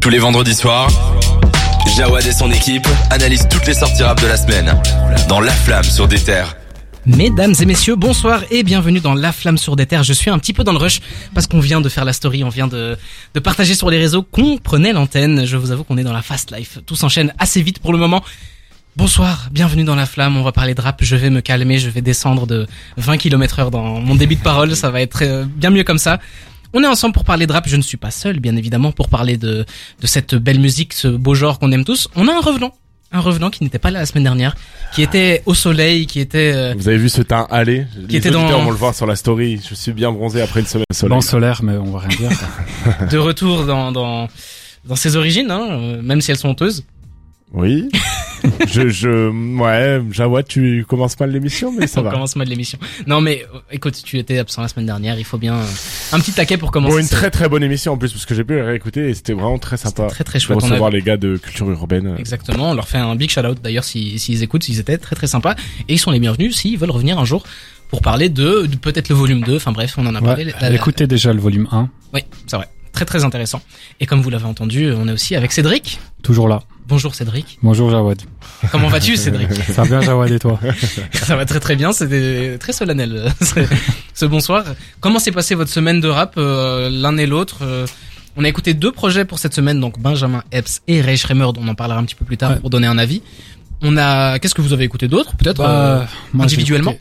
Tous les vendredis soirs, Jawad et son équipe analysent toutes les sorties rap de la semaine dans La Flamme sur des terres. Mesdames et messieurs, bonsoir et bienvenue dans La Flamme sur des terres. Je suis un petit peu dans le rush parce qu'on vient de faire la story, on vient de, partager sur les réseaux qu'on prenait l'antenne. Je vous avoue qu'on est dans la fast life. Tout s'enchaîne assez vite pour le moment. Bonsoir, bienvenue dans La Flamme. On va parler de rap. Je vais me calmer, je vais descendre de 20 km heure dans mon débit de parole. Ça va être euh, bien mieux comme ça. On est ensemble pour parler de rap. Je ne suis pas seul, bien évidemment, pour parler de, de cette belle musique, ce beau genre qu'on aime tous. On a un revenant. Un revenant qui n'était pas là la semaine dernière, qui était au soleil, qui était... euh, Vous avez vu ce teint aller? Les était auditeurs dans- vont le voir sur la story. Je suis bien bronzé après une semaine. Blanc solaire, mais on va rien dire. de retour dans, dans, dans ses origines, hein, euh, même si elles sont honteuses. Oui. je, je, ouais, Jawad, tu commences mal l'émission, mais ça On va. commence mal l'émission. Non mais euh, écoute, tu étais absent la semaine dernière, il faut bien euh, un petit taquet pour commencer. Bon, une très très bonne émission en plus, parce que j'ai pu la réécouter et c'était vraiment très sympa. très très de chouette. On a- recevoir les gars de culture urbaine. Exactement, on leur fait un big shout out d'ailleurs s'ils s'ils écoutent, ils étaient très très sympas et ils sont les bienvenus s'ils veulent revenir un jour pour parler de, de peut-être le volume 2, enfin bref, on en a parlé. Ouais, la- écoutez déjà le volume 1, Oui, c'est vrai. Très très intéressant. Et comme vous l'avez entendu, on est aussi avec Cédric. toujours là. Bonjour Cédric. Bonjour Jawad. Comment vas-tu Cédric Ça va bien Jawad et toi Ça va très très bien, c'était très solennel euh, ce- bonsoir. Comment s'est passée votre semaine de rap euh, l'un et l'autre euh, On a écouté deux projets pour cette semaine, donc Benjamin Epps et Ray Schremer, dont on en parlera un petit peu plus tard Ouais. pour donner un avis. On a, qu'est-ce que vous avez écouté d'autre Peut-être Bah, individuellement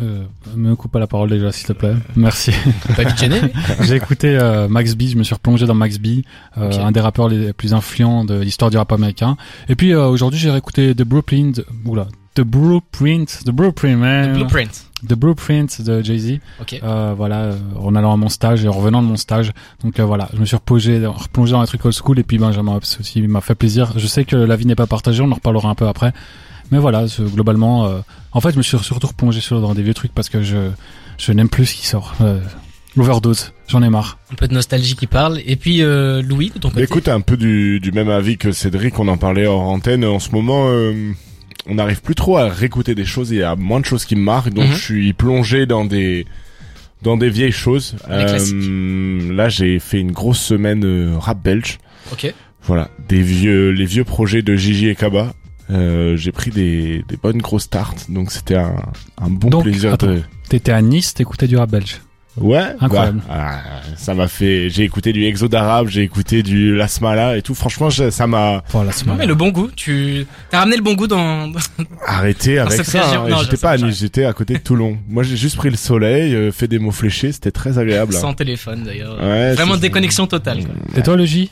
euh, me coupe pas la parole déjà s'il te plaît. Merci. pas j'ai écouté euh, Max B, je me suis replongé dans Max B, euh, un des rappeurs les plus influents de l'histoire du rap américain. Et puis euh, aujourd'hui j'ai réécouté The Blueprint, oula, The Blueprint, The Blueprint man, Blueprint. The Blueprint de Jay-Z. Ok. Euh, voilà, en allant à mon stage et en revenant de mon stage. Donc euh, voilà, je me suis replongé, replongé dans les trucs old school et puis Benjamin Hobbs aussi m'a fait plaisir. Je sais que la vie n'est pas partagée, on en reparlera un peu après. Mais voilà, globalement, euh, en fait, je me suis surtout replongé sur, dans des vieux trucs parce que je, je n'aime plus ce qui sort. Euh, L'overdose, j'en ai marre. Un peu de nostalgie qui parle. Et puis euh, Louis, de ton côté. écoute, un peu du, du même avis que Cédric, on en parlait hors antenne. En ce moment, euh, on n'arrive plus trop à réécouter des choses. Il y a moins de choses qui me marquent, donc Mhm. je suis plongé dans des dans des vieilles choses. Euh, là, j'ai fait une grosse semaine euh, rap belge. Ok. Voilà, des vieux, les vieux projets de Gigi et Kaba. Euh, j'ai pris des, des bonnes grosses tartes, donc c'était un, un bon Donc, plaisir attends. de. T'étais à Nice, t'écoutais du rap belge. Ouais, Incroyable. bah, ah, ça m'a fait. J'ai écouté du Exo d'arabe, j'ai écouté du Lasmala et tout. Franchement, je- ça m'a Voilà, Non mais le bon goût, tu t'as ramené le bon goût dans. arrêté avec cette ça. hein. J'étais pas à Nice, j'étais à côté de Toulon. Moi, j'ai juste pris le soleil, euh, fait des mots fléchés, c'était très agréable. Sans téléphone d'ailleurs. Ouais, Vraiment déconnexion totale. quoi. Et toi, le J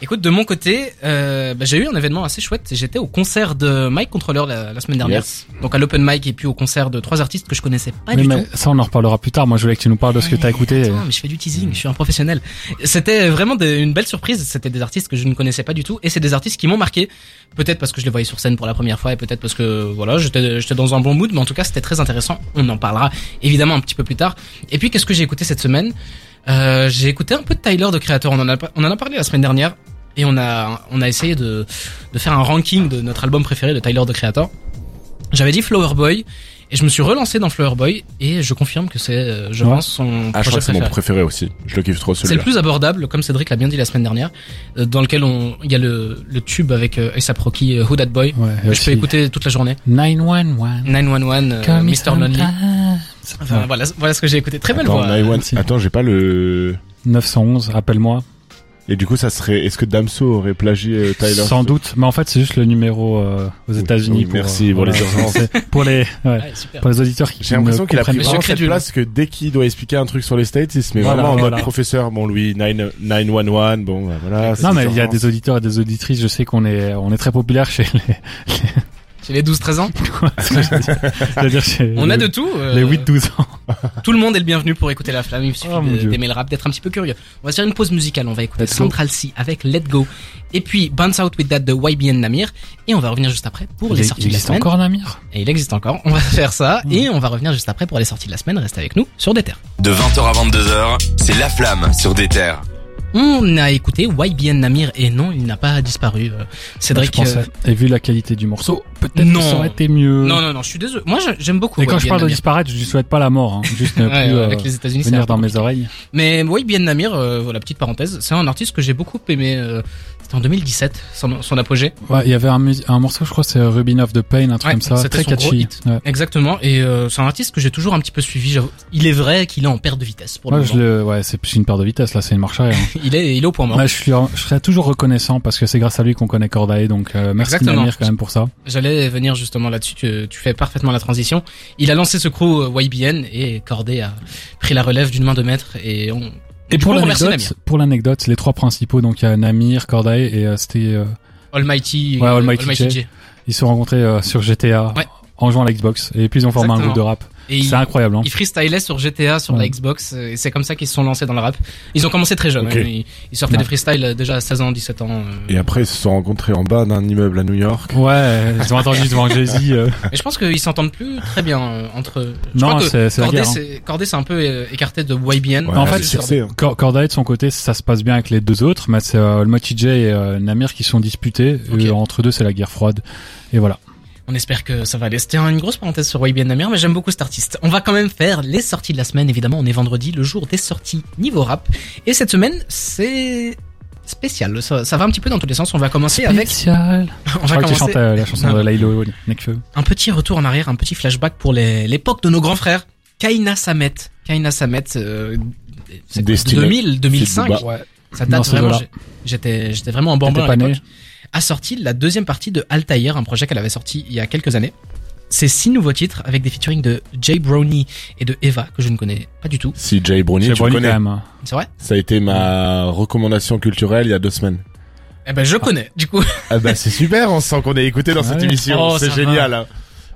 Écoute, de mon côté, euh, bah, j'ai eu un événement assez chouette. J'étais au concert de Mike Controller la, la semaine dernière. Yes. Donc à l'open mic et puis au concert de trois artistes que je connaissais pas Oui, du mais tout. ça, on en reparlera plus tard. Moi, je voulais que tu nous parles de ce que t'as écouté. Attends, mais je fais du teasing, je suis un professionnel. C'était vraiment une belle surprise. C'était des artistes que je ne connaissais pas du tout et c'est des artistes qui m'ont marqué. Peut-être parce que je les voyais sur scène pour la première fois et peut-être parce que voilà, j'étais dans un bon mood, mais en tout cas c'était très intéressant. On en parlera évidemment un petit peu plus tard. Et puis qu'est-ce que j'ai écouté cette semaine? Euh, J'ai écouté un peu de Tyler de Creator. On en a parlé la semaine dernière et on a on a essayé de de faire un ranking de notre album préféré de Tyler de Creator. J'avais dit Flower Boy et je me suis relancé dans Flower Boy et je confirme que c'est euh, je Ouais. pense son Ah, je projet c'est mon préféré. préféré aussi. Je le kiffe trop C'est le celui-là. plus abordable, comme Cédric l'a bien dit la semaine dernière, euh, dans lequel on, il y a le, le tube avec euh, A$AP Rocky, euh, Who That Boy, Ouais, que je peux écouter toute la journée. 911. 911, euh, Come Mr. Lonely. sometimes. Enfin, voilà, voilà ce que j'ai écouté. Très belle Attends, voix. Attends, j'ai pas le. 911, appelle-moi. Et du coup, ça serait. Est-ce que Damso aurait plagié euh, Tyler Sans doute, mais en fait c'est juste le numéro euh, aux Oui, États-Unis. oui, pour, merci euh, pour les voilà, pour les ouais, pour les auditeurs qui J'ai l'impression qu'il a pris vraiment cette place que dès qu'il doit expliquer un truc sur les States, il se met Voilà, vraiment en voilà. mode professeur. Bon, lui, 9, 911, bon, bah, voilà. Non mais il y a des auditeurs et des auditrices. Je sais qu'on est on est très populaire chez les. Les 12-13 ans. C'est-à-dire chez On a de tout. euh, les 8-12 ans. Tout le monde est le bienvenu pour écouter la flamme. Il suffit Oh, mon de- Dieu. d'aimer le rap, d'être un petit peu curieux. On va se faire une pause musicale. On va écouter Let's go. Central C avec Let Go. Et puis Bounce Out With That de YBN Namir. Et on va revenir juste après pour Il, les il sorties de la existe semaine. encore Namir? Et il existe encore. On va faire ça. Et on va revenir juste après pour les sorties de la semaine. Restez avec nous sur des terres. De 20h à 22h, c'est La Flamme sur des terres. On a écouté YBN Namir et non, il n'a pas disparu. euh, Cédric. je pensais. euh, Et vu la qualité du morceau, peut-être Non. que ça aurait été mieux. Non, non, non, je suis désolé. Moi, j'aime beaucoup. Et quand je parle de disparaître, je lui souhaite pas la mort, hein. juste ne Ouais, plus euh, avec les États-Unis, c'est un venir dans mes oreilles. Mais YBN Namir, euh, voilà, petite parenthèse, c'est un artiste que j'ai beaucoup aimé. euh, c'était en 2017, son, son apogée. Ouais, il y avait un, un morceau, je crois, c'est Rubin of the Pain, un truc Ouais, comme ça, très catchy. Ouais. Exactement, et euh, c'est un artiste que j'ai toujours un petit peu suivi. Il est vrai qu'il est en perte de vitesse pour le Ouais, je moment. le, ouais, c'est plus une paire de vitesse, là, c'est une marche arrière. hein. Il est, il est au point mort. Ouais, je, suis, je serais toujours reconnaissant parce que c'est grâce à lui qu'on connaît Cordae, donc euh, merci Exactement. Namir quand même pour ça. J'allais venir justement là-dessus, tu, tu fais parfaitement la transition. Il a lancé ce crew euh, YBN et Corday a pris la relève d'une main de maître et on... Et pour l'anecdote, pour l'anecdote, les trois principaux, donc il y a Namir, Cordae et euh, c'était, euh. Almighty, Ouais, Almighty ils se sont rencontrés euh, sur GTA Ouais. en jouant à la Xbox et puis ils ont formé un groupe de rap. Et il, C'est incroyable, hein. il freestylait sur GTA, sur la. Xbox, et c'est comme ça qu'ils se sont lancés dans le rap. Ils ont commencé très jeunes, hein. ils, ils sortaient Ouais. des freestyles euh, déjà à 16 ans, 17 ans. euh. Et après, ils se sont rencontrés en bas d'un immeuble à New York. Ouais, ils ont entendu devant Jay-Z. euh. Mais je pense qu'ils s'entendent plus très bien euh, entre eux. Je Non, c'est- Corday, hein. c'est Corday, c'est un peu euh, écarté de YBN. Ouais, en fait, sûr, c'est, hein. Cor- Cordae de son côté, ça se passe bien avec les deux autres, mais c'est euh, J et euh, Namir qui sont disputés. Euh, entre deux, c'est la guerre froide. Et voilà. On espère que ça va aller. C'était une grosse parenthèse sur YBN Namir, mais j'aime beaucoup cet artiste. On va quand même faire les sorties de la semaine. Évidemment, on est vendredi, le jour des sorties niveau rap. Et cette semaine, c'est spécial. Ça, ça va un petit peu dans tous les sens. On va commencer avec, Spécial. on Je va commencer euh, la chanson Non. de Lailo Nekfeu. un petit retour en arrière, un petit flashback pour l'époque de nos grands frères. Kaina Samet. Kaina Samet, euh, c'est quoi, Destiné. 2000, 2005. Booba. Ouais. Ça date vraiment. J'étais, j'étais vraiment en bambin à. A sorti la deuxième partie de Altair, un projet qu'elle avait sorti il y a quelques années. C'est six nouveaux titres avec des featuring de Jay Brownie et de Eva que je ne connais pas du tout. Si Jay Brownie, J'ai tu connais. hein. C'est vrai? Ça a été ma recommandation culturelle il y a deux semaines. Eh ben je connais. Du coup, Ah bah c'est super, on sent qu'on est écouté dans cette Ouais. émission, Oh, c'est génial. hein.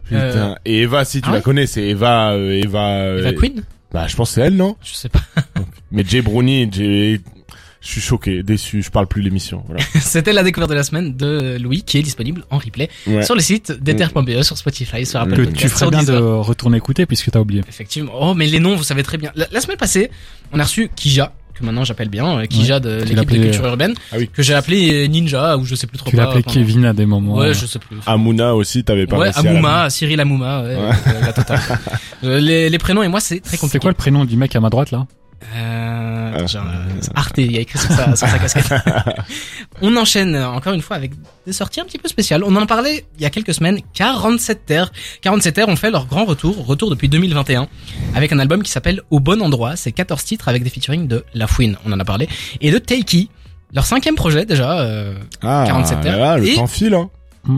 Putain. Euh, Et Eva, si tu ah la connais, c'est Eva, euh, Eva. euh, Eva Queen? Bah je pense que c'est elle, non? Je sais pas. Mais Jay Brownie, Jay... je suis choqué, déçu, je parle plus l'émission. Voilà. C'était la découverte de la semaine de Louis qui est disponible en replay Ouais. sur le site d'ether.be, sur Spotify, sur Apple Que tu ferais bien de retourner écouter puisque t'as oublié. Effectivement. Oh, mais les noms, vous savez très bien. La, la semaine passée, on a reçu Kija, que maintenant j'appelle bien, euh, Kija de l'équipe de Culture Urbaine, Ah oui. que j'ai appelé Ninja, ou je sais plus trop Tu l'appelais Kevin à des moments. Ouais, euh. je sais plus. Amuna aussi, t'avais pas Ouais, à Amouma, Cyril Amouma, ouais, Ouais. euh, la totale. Euh, les, les prénoms et moi, c'est très C'est compliqué. quoi le prénom du mec à ma droite là? Euh, Ah. genre, euh, Arte, il y a écrit sur sa, sur sa casquette. on enchaîne euh, encore une fois avec des sorties un petit peu spéciales. On en parlait il y a quelques semaines. 47 Terres. 47 Terres ont fait leur grand retour, retour depuis 2021, avec un album qui s'appelle Au bon endroit. C'est 14 titres avec des featuring de La Fouine, on en a parlé, et de Takey. Leur cinquième projet déjà, euh, Ah, 47 là, heures. là, le Et- temps file, hein.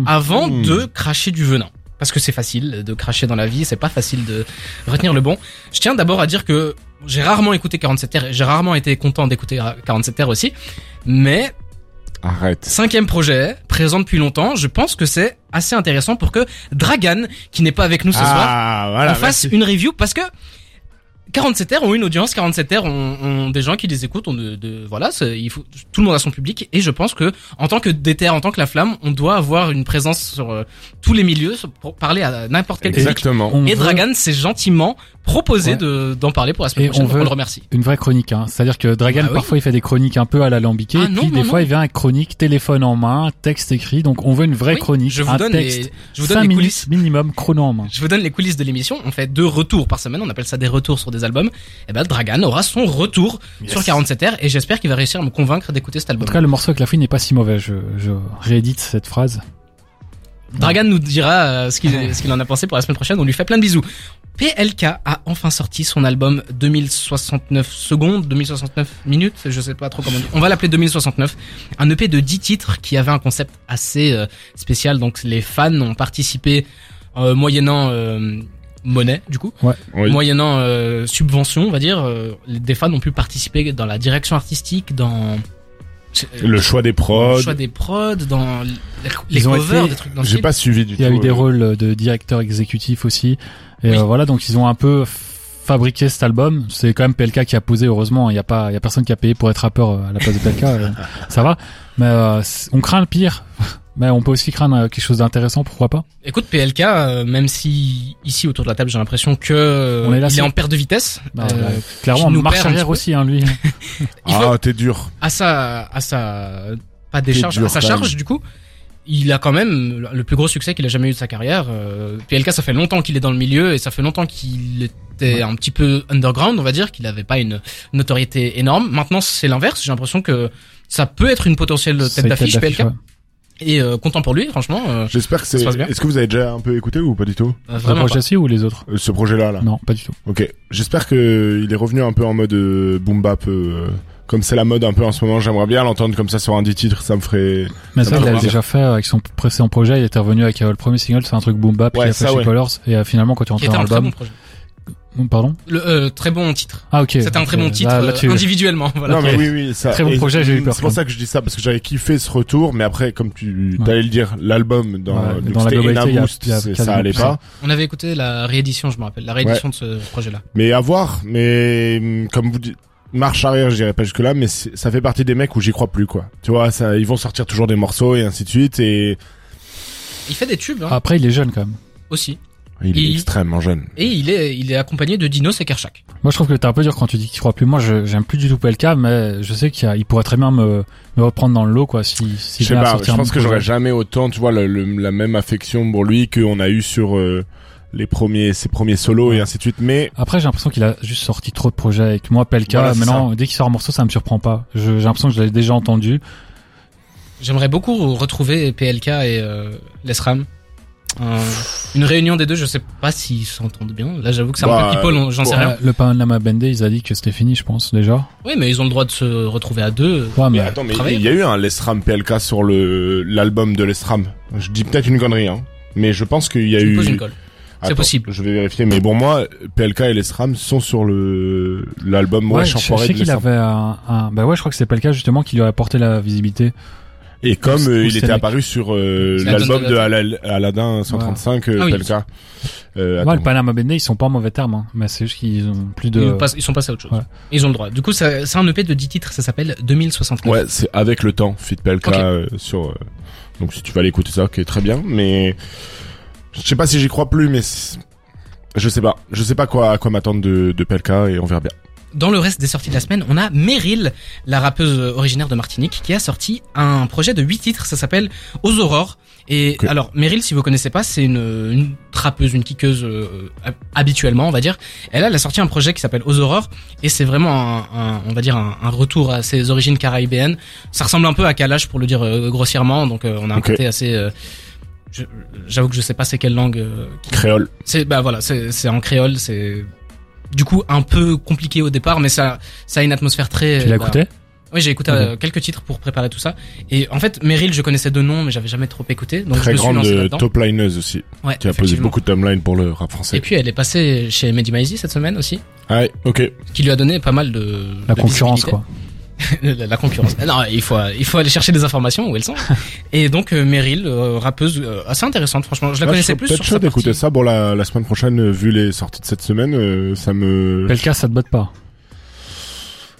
avant Hmm. de cracher du venin. Parce que c'est facile de cracher dans la vie, c'est pas facile de retenir le bon. Je tiens d'abord à dire que j'ai rarement écouté 47 Terres, j'ai rarement été content d'écouter 47 Terres aussi, mais Arrête. cinquième projet, présent depuis longtemps, je pense que c'est assez intéressant pour que Dragan, qui n'est pas avec nous ce soir, Ah, voilà. on fasse merci. une review parce que 47 Terres ont une audience, 47 Terres ont, ont des gens qui les écoutent, ont de, de- voilà, c'est- il faut, tout le monde a son public et je pense que en tant que déter, en tant que la flamme, on doit avoir une présence sur euh, tous les milieux pour parler à n'importe quel public. Exactement. Et veut Dragan s'est gentiment proposé Ouais. de d'en parler pour la semaine Et prochaine, on veut- le remercie. une vraie chronique. Hein. C'est-à-dire que Dragan, Bah oui. parfois, il fait des chroniques un peu à l'alambiqué. Ah et non, puis, des non, fois, il vient avec chronique, téléphone en main, texte écrit. Donc, on veut une vraie Oui, chronique. je vous un donne texte. les, je vous donne cinq les minutes coulisses. minimum, chrono en main. Je vous donne les coulisses de l'émission. On fait deux retours par semaine. On appelle ça des retours sur des albums. Et ben, Dragan aura son retour sur 47 r et j'espère qu'il va réussir à me convaincre d'écouter cet En album. tout cas, le morceau avec la fille n'est pas si mauvais. Je, je réédite cette phrase. Dragan nous dira euh, ce qu'il ce qu'il en a pensé pour la semaine prochaine. On lui fait plein de bisous. PLK a enfin sorti son album 2069 secondes, 2069 minutes, je sais pas trop comment dire. On va l'appeler 2069. Un EP de 10 titres qui avait un concept assez euh, spécial. Donc les fans ont participé euh, moyennant euh, monnaie du coup, Oui. moyennant euh, subvention, on va dire. euh, les- des fans ont pu participer dans la direction artistique, dans Le choix des le prods. choix des prods, dans les, Ils ont covers, été- des trucs dans le J'ai pas suivi du tout. Il y a eu des euh, rôles de directeur exécutif aussi. Et Oui. euh, voilà, donc ils ont un peu fabriqué cet album. C'est quand même PLK qui a posé, heureusement. Il y a pas, il y a personne qui a payé pour être rappeur euh, à la place de PLK. euh, ça va. Mais euh, on craint le pire. Mais on peut aussi craindre quelque chose d'intéressant, pourquoi pas Écoute, PLK, euh, même si ici autour de la table j'ai l'impression que euh, On est là, il est en perte de vitesse, Bah, euh, bah, Clairement, qui nous marche arrière aussi, hein, lui. faut- Ah, t'es dur. à sa à sa pas décharge, à sa charge du coup, il a quand même le plus gros succès qu'il a jamais eu de sa carrière. Euh, PLK, ça fait longtemps qu'il est dans le milieu et ça fait longtemps qu'il était un petit peu underground, on va dire, qu'il avait pas une notoriété énorme. Maintenant, c'est l'inverse. J'ai l'impression que ça peut être une potentielle tête d'affiche PLK. ouais. Et euh, content pour lui, franchement. euh, J'espère que c'est. Est-ce que vous avez déjà un peu écouté ou pas du tout? Euh, Le vraiment projet ci ou les autres? Euh, ce projet-là là? Non, pas du tout. Ok. J'espère que il est revenu un peu en mode boom bap. Euh, comme c'est la mode un peu en ce moment, j'aimerais bien l'entendre comme ça sur un des titres, ça me ferait. Mais Ça ça, il l'a déjà fait avec son précédent projet. Il était revenu avec euh, le premier single, c'est un truc boom bap Ouais, qu'il a fait chez ouais. Colors. Et euh, finalement, quand tu rentres dans un très bon l'album, projet. pardon. Le euh, très bon titre. Ah ok. C'était un très bon titre Là, là, euh, tu- individuellement. Voilà. Non mais oui oui ça. Très bon et projet, j'ai eu peur, C'est pour ça que je dis ça parce que j'avais kiffé ce retour, mais après comme tu Ouais. t'allais le dire, l'album dans, Ouais, dans la globalité, il y a- Boost, il y a c'est- ça allait plus. pas. On avait écouté la réédition, je me rappelle, la réédition de ce projet-là. Mais à voir. Mais hum, comme vous dites, marche arrière, je dirais pas jusque là, mais ça fait partie des mecs où j'y crois plus quoi. Tu vois, ça, ils vont sortir toujours des morceaux et ainsi de suite et Il fait des tubes hein, Après, il est jeune quand même. aussi. il est Il- extrêmement jeune. Et il est, il est accompagné de Dino Sekerchak. Moi, je trouve que t'es un peu dur quand tu dis qu'il croit plus. Moi, je- j'aime plus du tout PLK, mais je sais qu'il pourrait très bien me, me reprendre dans le lot, quoi, si, si Je sais pas, je un pense que j'aurais jamais autant, tu vois, le- le- la même affection pour lui qu'on a eu sur euh, les premiers, ses premiers solos et ainsi de suite. Mais Après, j'ai l'impression qu'il a juste sorti trop de projets avec moi, PLK. Voilà, maintenant, dès qu'il sort un morceau, ça me surprend pas. Je- J'ai l'impression que je l'avais déjà entendu. J'aimerais beaucoup retrouver PLK et euh, Lesram. Un- une réunion des deux, je sais pas s'ils s'entendent bien. Là, j'avoue que c'est un Bah, peu people, on- j'en sais rien. Le Panama Bandé, ils a dit que c'était fini, je pense, déjà. Oui, mais ils ont le droit de se retrouver à deux. Ouais, Mais mais, attends, mais il y a eu un Lesram PLK sur le l'album de Lesram. Je dis peut-être une connerie, hein. Mais je pense qu'il y a me eu. pose une colle. C'est possible. Je vais vérifier. Mais bon, moi, PLK et Lesram sont sur le l'album ouais, je, je sais de qu'il avait un, un, bah ouais, je crois que c'est PLK, justement, qui lui a apporté la visibilité. Et comme euh, il était apparu sur euh, l'album de Aladdin 135 euh, Ah oui. PLK. Euh, Ouais, le Panama Bandé, ils sont pas en mauvais termes, hein. Mais c'est juste qu'ils ont plus de... Ils, passent- ils sont passés à autre chose. Ouais. Ils ont le droit. Du coup, ça- c'est un EP de 10 titres, ça s'appelle 2069. Ouais, c'est avec le temps, Fit PLK Ok. euh, sur. euh, donc si tu vas aller écouter ça, ok, très bien. Mais je sais pas si j'y crois plus, mais je sais pas, je sais pas quoi à quoi m'attendre de, de PLK et on verra bien. Dans le reste des sorties de la semaine, on a Meryl, la rappeuse originaire de Martinique, qui a sorti un projet de 8 titres, ça s'appelle Aux Aurores. Et alors, Meryl, si vous connaissez pas, c'est une, une trappeuse, une kickeuse euh, hab- habituellement, on va dire. Elle, elle a sorti un projet qui s'appelle Aux Aurores, et c'est vraiment un, un- on va dire, un, un retour à ses origines caribéennes. Ça ressemble un peu à Kalash, pour le dire euh, grossièrement, donc euh, on a un côté assez... je- J'avoue que je sais pas c'est quelle langue euh, qui- Créole. c'est bah voilà, c'est c'est en créole, c'est du coup un peu compliqué au départ, mais ça ça a une atmosphère très. Tu l'as bah, écouté? Oui, j'ai écouté euh, quelques titres pour préparer tout ça. Et en fait, Meryl, je connaissais de nom, mais j'avais jamais trop écouté, donc je Très me suis grande lancé euh, top lineuse aussi. Ouais, Qui a posé beaucoup de timeline pour le rap français. Et puis elle est passée chez Mehdi cette semaine aussi, Ah ouais, ok. ce qui lui a donné pas mal de La de concurrence, visibilité. quoi. la, la concurrence. non, il faut il faut aller chercher des informations où elles sont. Et donc euh, Meryl, euh, rappeuse euh, assez intéressante, franchement. Je la Ah, connaissais je plus peut-être chaud d'écouter ça. Bon, la, la semaine prochaine, euh, vu les sorties de cette semaine, euh, ça me. PLK, ça te botte pas.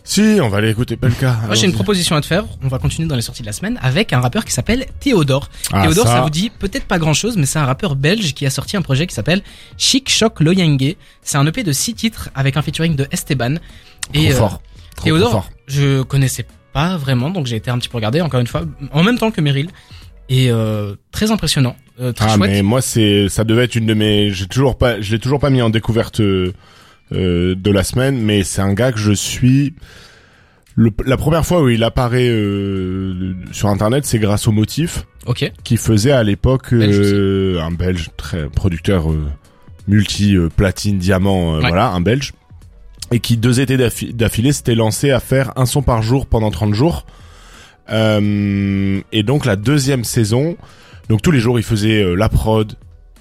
Si, on va aller écouter PLK. Moi, j'ai une proposition à te faire. On va continuer dans les sorties de la semaine avec un rappeur qui s'appelle Théodore. Ah, Théodore, ça... ça vous dit peut-être pas grand-chose, mais c'est un rappeur belge qui a sorti un projet qui s'appelle Chic Choc Loyengue. C'est un EP de 6 titres avec un featuring de Esteban. Trop Et euh, fort. Trop, Théodore, fort. je connaissais pas vraiment, donc j'ai été un petit peu regardé encore une fois, en même temps que Meryl. Et euh, très impressionnant, euh, très Ah chouette. mais moi c'est ça devait être une de mes j'ai toujours pas je l'ai toujours pas mis en découverte euh, euh, de la semaine mais c'est un gars que je suis le, la première fois où il apparaît euh, sur internet c'est grâce au motif qui faisait à l'époque euh, un belge très producteur euh, multi euh, platine diamant euh, Ouais. voilà un belge et qui deux étés d'affi- d'affilée s'était lancé à faire un son par jour pendant 30 jours. Euh, et donc la deuxième saison donc tous les jours il faisait euh, la prod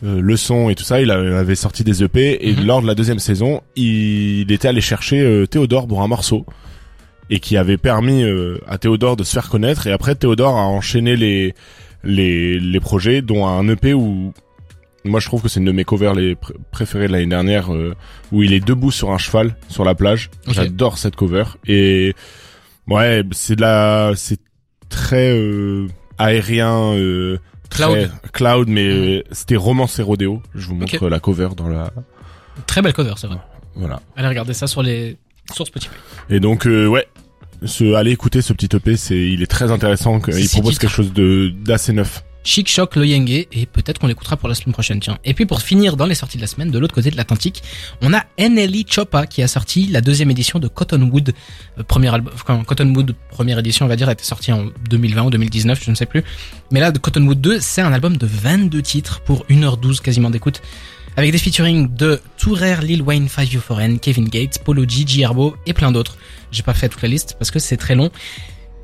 euh, le son et tout ça. Il avait sorti des EP et Mhm. lors de la deuxième saison il, il était allé chercher Théodore pour un morceau et qui avait permis à Théodore de se faire connaître. Et après Théodore a enchaîné les les les projets dont un EP où moi je trouve que c'est une de mes covers les pr- préférées de l'année dernière euh, où il est debout sur un cheval sur la plage j'adore cette cover et ouais c'est de la c'est très euh, aérien euh, très- Cloud. cloud mais euh, c'était romance et rodéo je vous montre la cover dans la Très belle cover, c'est vrai. voilà Allez regarder ça sur les sur Spotify. Et donc ouais, ce, allez écouter ce petit EP, c'est il est très intéressant. Il propose titres. quelque chose de d'assez neuf. Chic Shock Loyenge et peut-être qu'on l'écoutera pour la semaine prochaine, tiens. Et puis pour finir dans les sorties de la semaine, de l'autre côté de l'Atlantique, on a NLE Choppa qui a sorti la deuxième édition de Cottonwood, euh, premier album, Cottonwood première édition, on va dire, a été sortie en 2020 ou 2019, je ne sais plus. Mais là, de Cottonwood 2, c'est un album de 22 titres pour 1h12 quasiment d'écoute avec des featuring de Tourer, Lil Wayne, Five Foreign, Kevin Gates, Polo G, G et plein d'autres. J'ai pas fait toute la liste parce que c'est très long.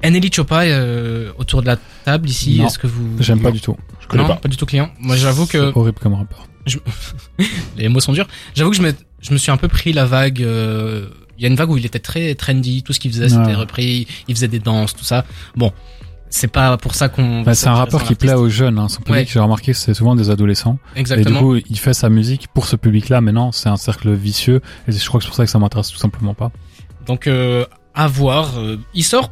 Anneli Choppa euh, autour de la table ici, est-ce que vous J'aime pas du tout. Je connais non, pas. pas du tout client. Moi, j'avoue que horrible comme rapport. les mots sont durs. J'avoue que je me, je me suis un peu pris la vague. euh, Il y a une vague où il était très trendy, tout ce qu'il faisait c'était repris, il faisait des danses, tout ça. Bon, c'est pas pour ça qu'on. Bah, c'est un rappeur qui plaît aux jeunes. Hein. Son public, Ouais. j'ai remarqué c'est souvent des adolescents. Et du Exactement. coup, il fait sa musique pour ce public-là. Mais non, c'est un cercle vicieux. Et je crois que c'est pour ça que ça m'intéresse tout simplement pas. Donc euh, à voir. euh, il sort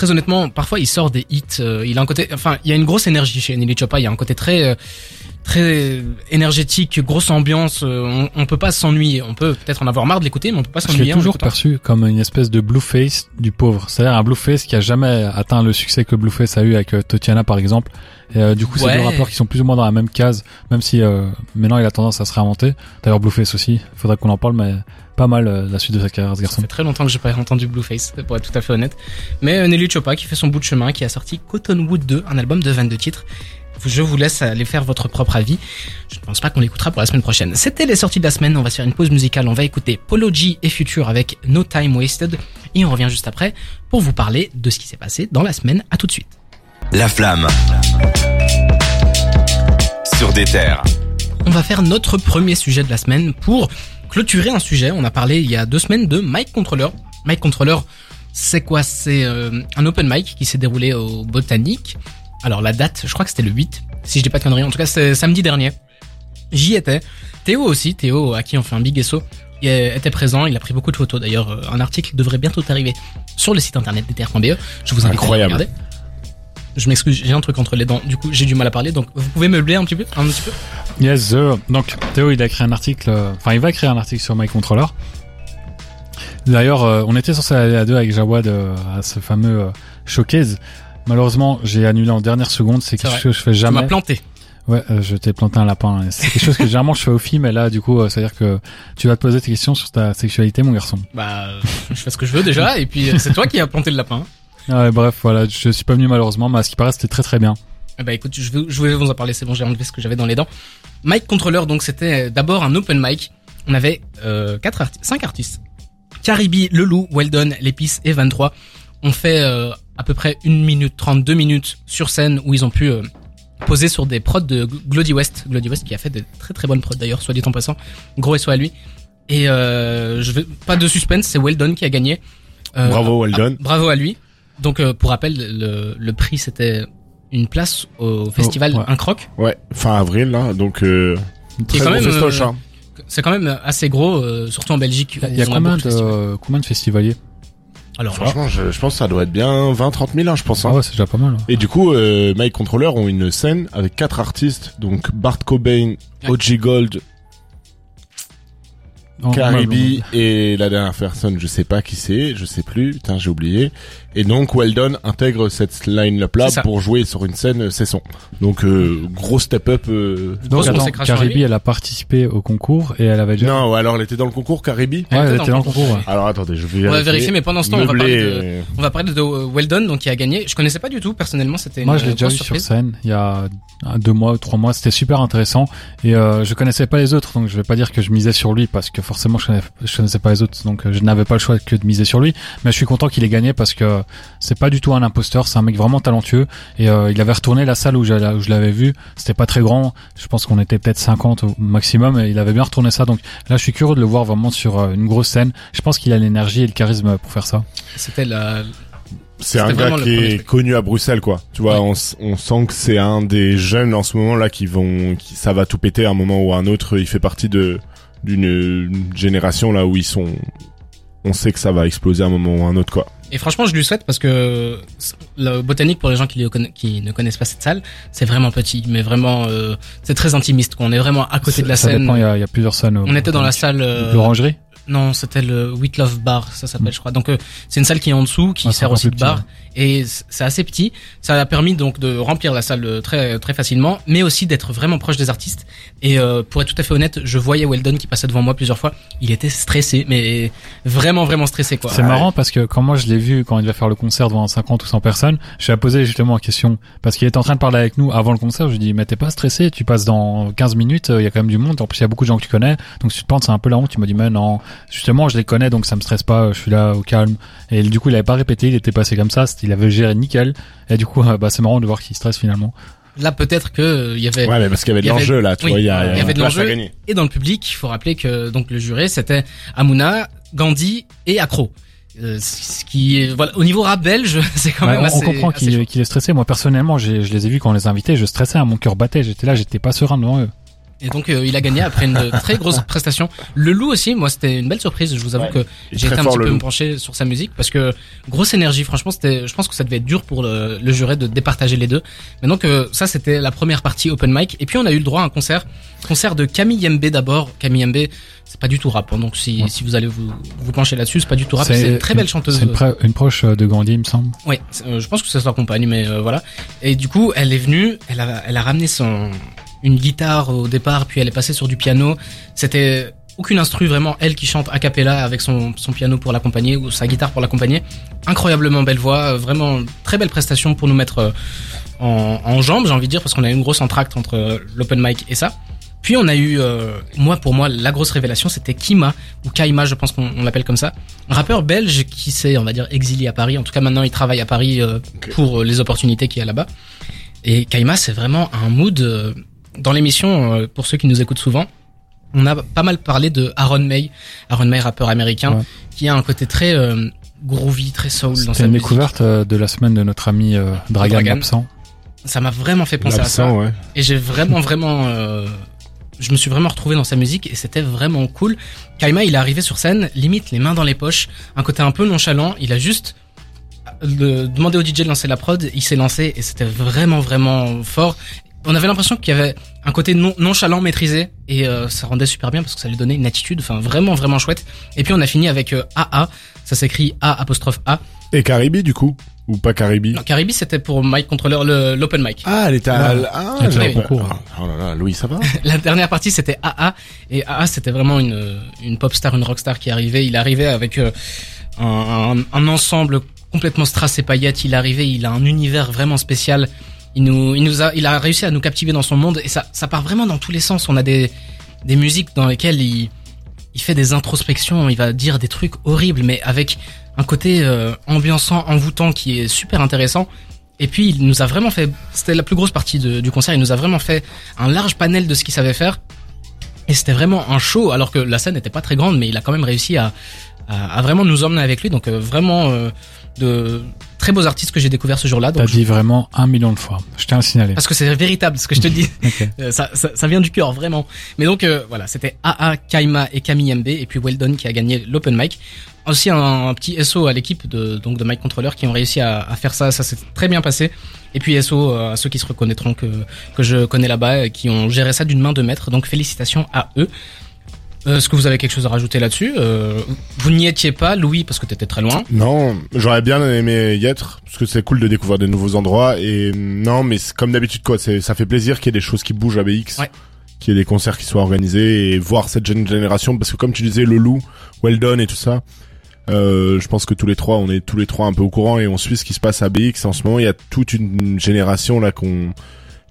très honnêtement, parfois il sort des hits. euh, il a un côté, enfin, il y a une grosse énergie chez Nelly Choppa. Il y a un côté très euh, très énergétique, grosse ambiance. euh, on, on peut pas s'ennuyer. On peut peut-être en avoir marre de l'écouter, mais on peut pas Je s'ennuyer. l'ai en toujours perçu comme une espèce de blueface du pauvre. C'est-à-dire un blueface qui a jamais atteint le succès que blueface a eu avec euh, Tatiana par exemple. Et euh, du coup, c'est deux rappeurs qui sont plus ou moins dans la même case, même si euh, maintenant il a tendance à se réinventer. D'ailleurs, Blueface aussi. Faudrait qu'on en parle, mais pas mal euh, la suite de sa carrière, ce Ça garçon. fait très longtemps que j'ai pas entendu Blueface, pour être tout à fait honnête. Mais euh, Nelly Choppa qui fait son bout de chemin, qui a sorti Cottonwood 2, un album de 22 titres. Je vous laisse aller faire votre propre avis. Je ne pense pas qu'on l'écoutera pour la semaine prochaine. C'était les sorties de la semaine. On va se faire une pause musicale. On va écouter Polo G et Future avec No Time Wasted. Et on revient juste après pour vous parler de ce qui s'est passé dans la semaine. À tout de suite. La flamme. Sur des terres. On va faire notre premier sujet de la semaine pour clôturer un sujet. On a parlé il y a deux semaines de Mike Controller. Mike Controller, c'est quoi? C'est euh, un open mic qui s'est déroulé au Botanique. Alors la date, je crois que c'était le 8, si je dis pas de conneries. En tout cas, c'était samedi dernier. J'y étais. Théo aussi, Théo à qui on fait un big SO, il était présent. Il a pris beaucoup de photos. D'ailleurs, euh, un article devrait bientôt arriver sur le site internet dtr.be. Je vous invite Incroyable. à regarder. Je m'excuse, j'ai un truc entre les dents. Du coup, j'ai du mal à parler. Donc, vous pouvez meubler un petit peu, un petit peu. Yes, sir. Donc, Théo, il a écrit un article, euh, enfin, il va écrire un article sur My Controller. D'ailleurs, euh, on était censé aller à deux avec Jawad euh, à ce fameux euh, showcase. Malheureusement, j'ai annulé en dernière seconde. C'est quelque vrai. chose que je fais Tu m'as jamais. planté. Ouais, euh, je t'ai planté un lapin. C'est quelque chose que généralement je fais au film, et là, du coup, euh, c'est-à-dire que tu vas te poser tes questions sur ta sexualité, mon garçon. Bah, euh, je fais ce que je veux déjà, et puis euh, c'est toi qui as planté le lapin. Ah ouais, bref, voilà, je suis pas venu malheureusement, mais à ce qui paraît, c'était très très bien. Eh bah écoute, je vais, je vais vous en parler, c'est bon, j'ai enlevé ce que j'avais dans les dents. Mike Controller, donc c'était euh, d'abord un open mic. On avait euh, quatre arti- cinq artistes. Caribi, Lelou, Weldon, L'épice et 23 ont fait euh, à peu près une minute 30, deux minutes sur scène où ils ont pu euh, poser sur des prods de Glody West. Glody West qui a fait des très très bonnes prods d'ailleurs, soit dit en passant. Gros SO à lui. Et euh, je vais pas de suspense, c'est Weldon qui a gagné. Euh, Bravo, Weldon. ah, bravo à lui. Donc euh, pour rappel, le, le prix c'était une place au festival ouais. Un Croc. Ouais, fin avril, là, donc euh, très quand bon même, festoche, hein. C'est quand même assez gros, euh, surtout en Belgique. Il y a combien de, combien de festivaliers? Alors Franchement, je, je pense que ça doit être bien 20-30 000, hein, je pense. hein. Ah ouais, c'est déjà pas mal. hein. Et du coup, euh, Mike Controller ont une scène avec quatre artistes, donc Bart Cobain. OG Gold, Oh, Caribi et la dernière personne, je sais pas qui c'est, je sais plus, putain j'ai oublié. Et donc Weldon intègre cette line-up là C'est ça. pour jouer sur une scène euh, c'est son. Donc euh, gros step-up. euh, Donc Grosse attends, Caribi, elle a participé au concours et elle avait déjà. Non, alors elle était dans le concours Caribi. Ouais, elle était était dans le concours. ouais. Alors attendez, je vais on va vérifier. mais pendant ce temps, on va parler de, euh, on va parler de euh, Weldon, donc qui a gagné. Je connaissais pas du tout personnellement, c'était une Moi, je l'ai euh, déjà vu sur scène il y a deux mois ou trois mois. C'était super intéressant et euh, je connaissais pas les autres, donc je vais pas dire que je misais sur lui parce que forcément je connaissais, je connaissais pas les autres, donc euh, je n'avais pas le choix que de miser sur lui. Mais je suis content qu'il ait gagné parce que c'est pas du tout un imposteur, c'est un mec vraiment talentueux et euh, il avait retourné la salle où, je l'avais vu. C'était pas très grand, je pense qu'on était peut-être 50 au maximum et il avait bien retourné ça. Donc là, je suis curieux de le voir vraiment sur euh, une grosse scène. Je pense qu'il a l'énergie et le charisme pour faire ça. C'était la, C'est un gars qui est truc. connu à Bruxelles, quoi. Tu vois, on, sent que c'est un des jeunes en ce moment là qui vont, qui ça va tout péter à un moment ou à un autre. Il fait partie de d'une une génération là où ils sont. On sait que ça va exploser à un moment ou à un autre, quoi. Et franchement, je lui souhaite parce que le botanique, pour les gens qui, ne connaissent pas cette salle, c'est vraiment petit, mais vraiment, euh, c'est très intimiste. quoi. On est vraiment à côté de la ça scène. il y a, il y a plusieurs scènes. On était dans la salle. euh, L'orangerie Non, c'était le With Love Bar, ça s'appelle, je crois. Donc euh, c'est une salle qui est en dessous, qui Ah, sert aussi de bar, ouais. Et c'est assez petit. Ça a permis donc de remplir la salle euh, très très facilement, mais aussi d'être vraiment proche des artistes. Et euh, pour être tout à fait honnête, je voyais Weldon qui passait devant moi plusieurs fois. Il était stressé, mais vraiment vraiment stressé quoi. C'est marrant parce que quand moi je l'ai vu quand il devait faire le concert devant 50 ou 100 personnes, je lui ai posé justement la question parce qu'il était en train de parler avec nous avant le concert. Je lui ai dit mais t'es pas stressé Tu passes dans 15 minutes, euh, il y a quand même du monde. En plus il y a beaucoup de gens que tu connais, donc si tu te penses c'est un peu la honte. Tu m'as dit mais non, justement je les connais donc ça me stresse pas. Je suis là au calme. Et du coup il avait pas répété, il était passé comme ça. c'était- Il avait géré nickel. Et du coup euh, bah c'est marrant de voir qu'il stresse finalement. Là peut-être que euh, il y avait Ouais, mais parce qu'il y avait de y l'enjeu là, tu oui, vois, il y a, il y avait de l'enjeu. gagner. Et dans le public, il faut rappeler que donc le juré c'était Amuna, Gandhi et Accro. Euh, ce qui est- voilà au niveau rap belge, c'est quand Ouais, même on, assez. on comprend qu'il est stressé. Moi personnellement je les ai vus quand on les invitait, je stressais, hein, mon cœur battait. J'étais là, j'étais pas serein devant eux. Et donc euh, il a gagné après une très grosse prestation. Le loup aussi, moi c'était une belle surprise. Je vous avoue Ouais. que j'ai été un petit peu loup. me pencher sur sa musique parce que grosse énergie. Franchement, c'était, je pense que ça devait être dur pour le, le juré de départager les deux. Mais donc euh, ça c'était la première partie open mic. Et puis on a eu le droit à un concert, concert de Camille Mb d'abord. Camille Mb, c'est pas du tout rap. hein. donc si, si vous allez vous vous pencher là-dessus, c'est pas du tout rap. C'est une très belle chanteuse. C'est une, proche euh, de Gandhi, il me semble. Ouais, c'est- euh, je pense que c'est sa compagne, mais euh, voilà. Et du coup, elle est venue, elle a, elle a ramené son une guitare au départ, puis elle est passée sur du piano. C'était aucune instru, vraiment elle qui chante a cappella avec son, son piano pour l'accompagner ou sa guitare pour l'accompagner. Incroyablement belle voix, euh, vraiment très belle prestation pour nous mettre euh, en, en jambes, j'ai envie de dire, parce qu'on a eu une grosse entracte entre euh, l'open mic et ça. Puis on a eu, euh, moi pour moi, la grosse révélation, c'était Kima, ou Kaima, je pense qu'on on l'appelle comme ça. Un rappeur belge qui s'est, on va dire, exilé à Paris. En tout cas, maintenant, il travaille à Paris euh, pour les opportunités qu'il y a là-bas. Et Kaima, c'est vraiment un mood. euh, dans l'émission, euh, pour ceux qui nous écoutent souvent, on a pas mal parlé de Aaron May. Aaron May, rappeur américain, Ouais. qui a un côté très euh, groovy, très soul dans C'était sa une musique. découverte euh, de la semaine de notre ami euh, Dragan, Dragan. absent. Ça m'a vraiment fait penser à ça. Ouais. Et j'ai vraiment, vraiment, euh, je me suis vraiment retrouvé dans sa musique et c'était vraiment cool. Kaima, il est arrivé sur scène, limite les mains dans les poches, un côté un peu nonchalant. Il a juste demandé au DJ de lancer la prod, il s'est lancé et c'était vraiment, vraiment fort. On avait l'impression qu'il y avait un côté non, nonchalant maîtrisé et euh, ça rendait super bien parce que ça lui donnait une attitude, enfin vraiment, vraiment chouette. Et puis on a fini avec euh, AA, ça s'écrit A apostrophe A. Et Caribi, du coup? Ou pas Caribi? Non, Caribi, c'était pour Mike Controller, le- l'open mic. Ah, elle était à... Ah, Elle était j'avais au pas- concours. Oh là là, Louis, ça va? La dernière partie c'était AA et AA c'était vraiment une une pop star, une rockstar qui arrivait. Il arrivait avec euh, un, un, un ensemble complètement strass et paillettes. Il arrivait, il a un univers vraiment spécial. Il nous il nous a il a réussi à nous captiver dans son monde et ça ça part vraiment dans tous les sens. On a des des musiques dans lesquelles il il fait des introspections, il va dire des trucs horribles mais avec un côté euh, ambiançant, envoûtant qui est super intéressant. Et puis il nous a vraiment fait, c'était la plus grosse partie du concert, il nous a vraiment fait un large panel de ce qu'il savait faire. Et c'était vraiment un show, alors que la scène n'était pas très grande, mais il a quand même réussi à, à, à vraiment nous emmener avec lui. Donc euh, vraiment euh, de très beaux artistes que j'ai découvert ce jour-là. T'as je- dit vraiment un million de fois. Je tiens à le signaler. Parce que c'est véritable ce que je te dis. Ok. Euh, ça, ça, ça vient du cœur, vraiment. Mais donc euh, voilà, c'était AA, Kaima et Camille MB, et puis Weldon qui a gagné l'open mic. Aussi un, un petit SO à l'équipe de donc de Mike Controller qui ont réussi à, à faire ça, ça s'est très bien passé. Et puis SO euh, à ceux qui se reconnaîtront que que je connais là-bas, et qui ont géré ça d'une main de maître. Donc félicitations à eux. Euh, Est-ce que vous avez quelque chose à rajouter là-dessus euh, Vous n'y étiez pas, Louis, parce que t'étais très loin. Non, j'aurais bien aimé y être parce que c'est cool de découvrir de nouveaux endroits et non, mais comme d'habitude quoi, ça fait plaisir qu'il y ait des choses qui bougent à BX, Ouais. qu'il y ait des concerts qui soient organisés et voir cette jeune génération parce que comme tu disais le loup, Weldon et tout ça, euh, je pense que tous les trois, on est tous les trois un peu au courant et on suit ce qui se passe à BX en ce moment. Il y a toute une génération là qu'on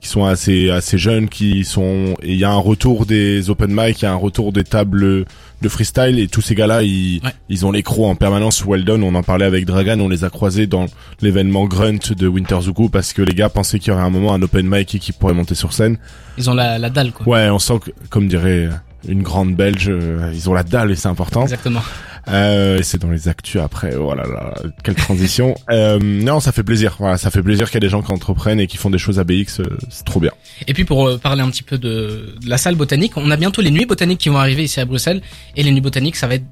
qui sont assez assez jeunes, qui sont et il y a un retour des open mic, il y a un retour des tables de freestyle et tous ces gars-là, ils Ouais. ils ont les crocs en permanence. Weldon, on en parlait avec Dragan, on les a croisés dans l'événement Grunt de Winter Zuko parce que les gars pensaient qu'il y aurait un moment un open mic et qu'ils pourraient monter sur scène. Ils ont la, la dalle, quoi. Ouais, on sent que, comme dirait une grande belge, euh, ils ont la dalle et c'est important. Exactement. Euh, c'est dans les actus après. Oh là là, quelle transition. euh, non, ça fait plaisir. Voilà, ça fait plaisir qu'il y a des gens qui entreprennent et qui font des choses à BX. euh, c'est trop bien. Et puis pour euh, parler un petit peu de, de la salle botanique, on a bientôt les nuits botaniques qui vont arriver ici à Bruxelles. Et les nuits botaniques, ça va être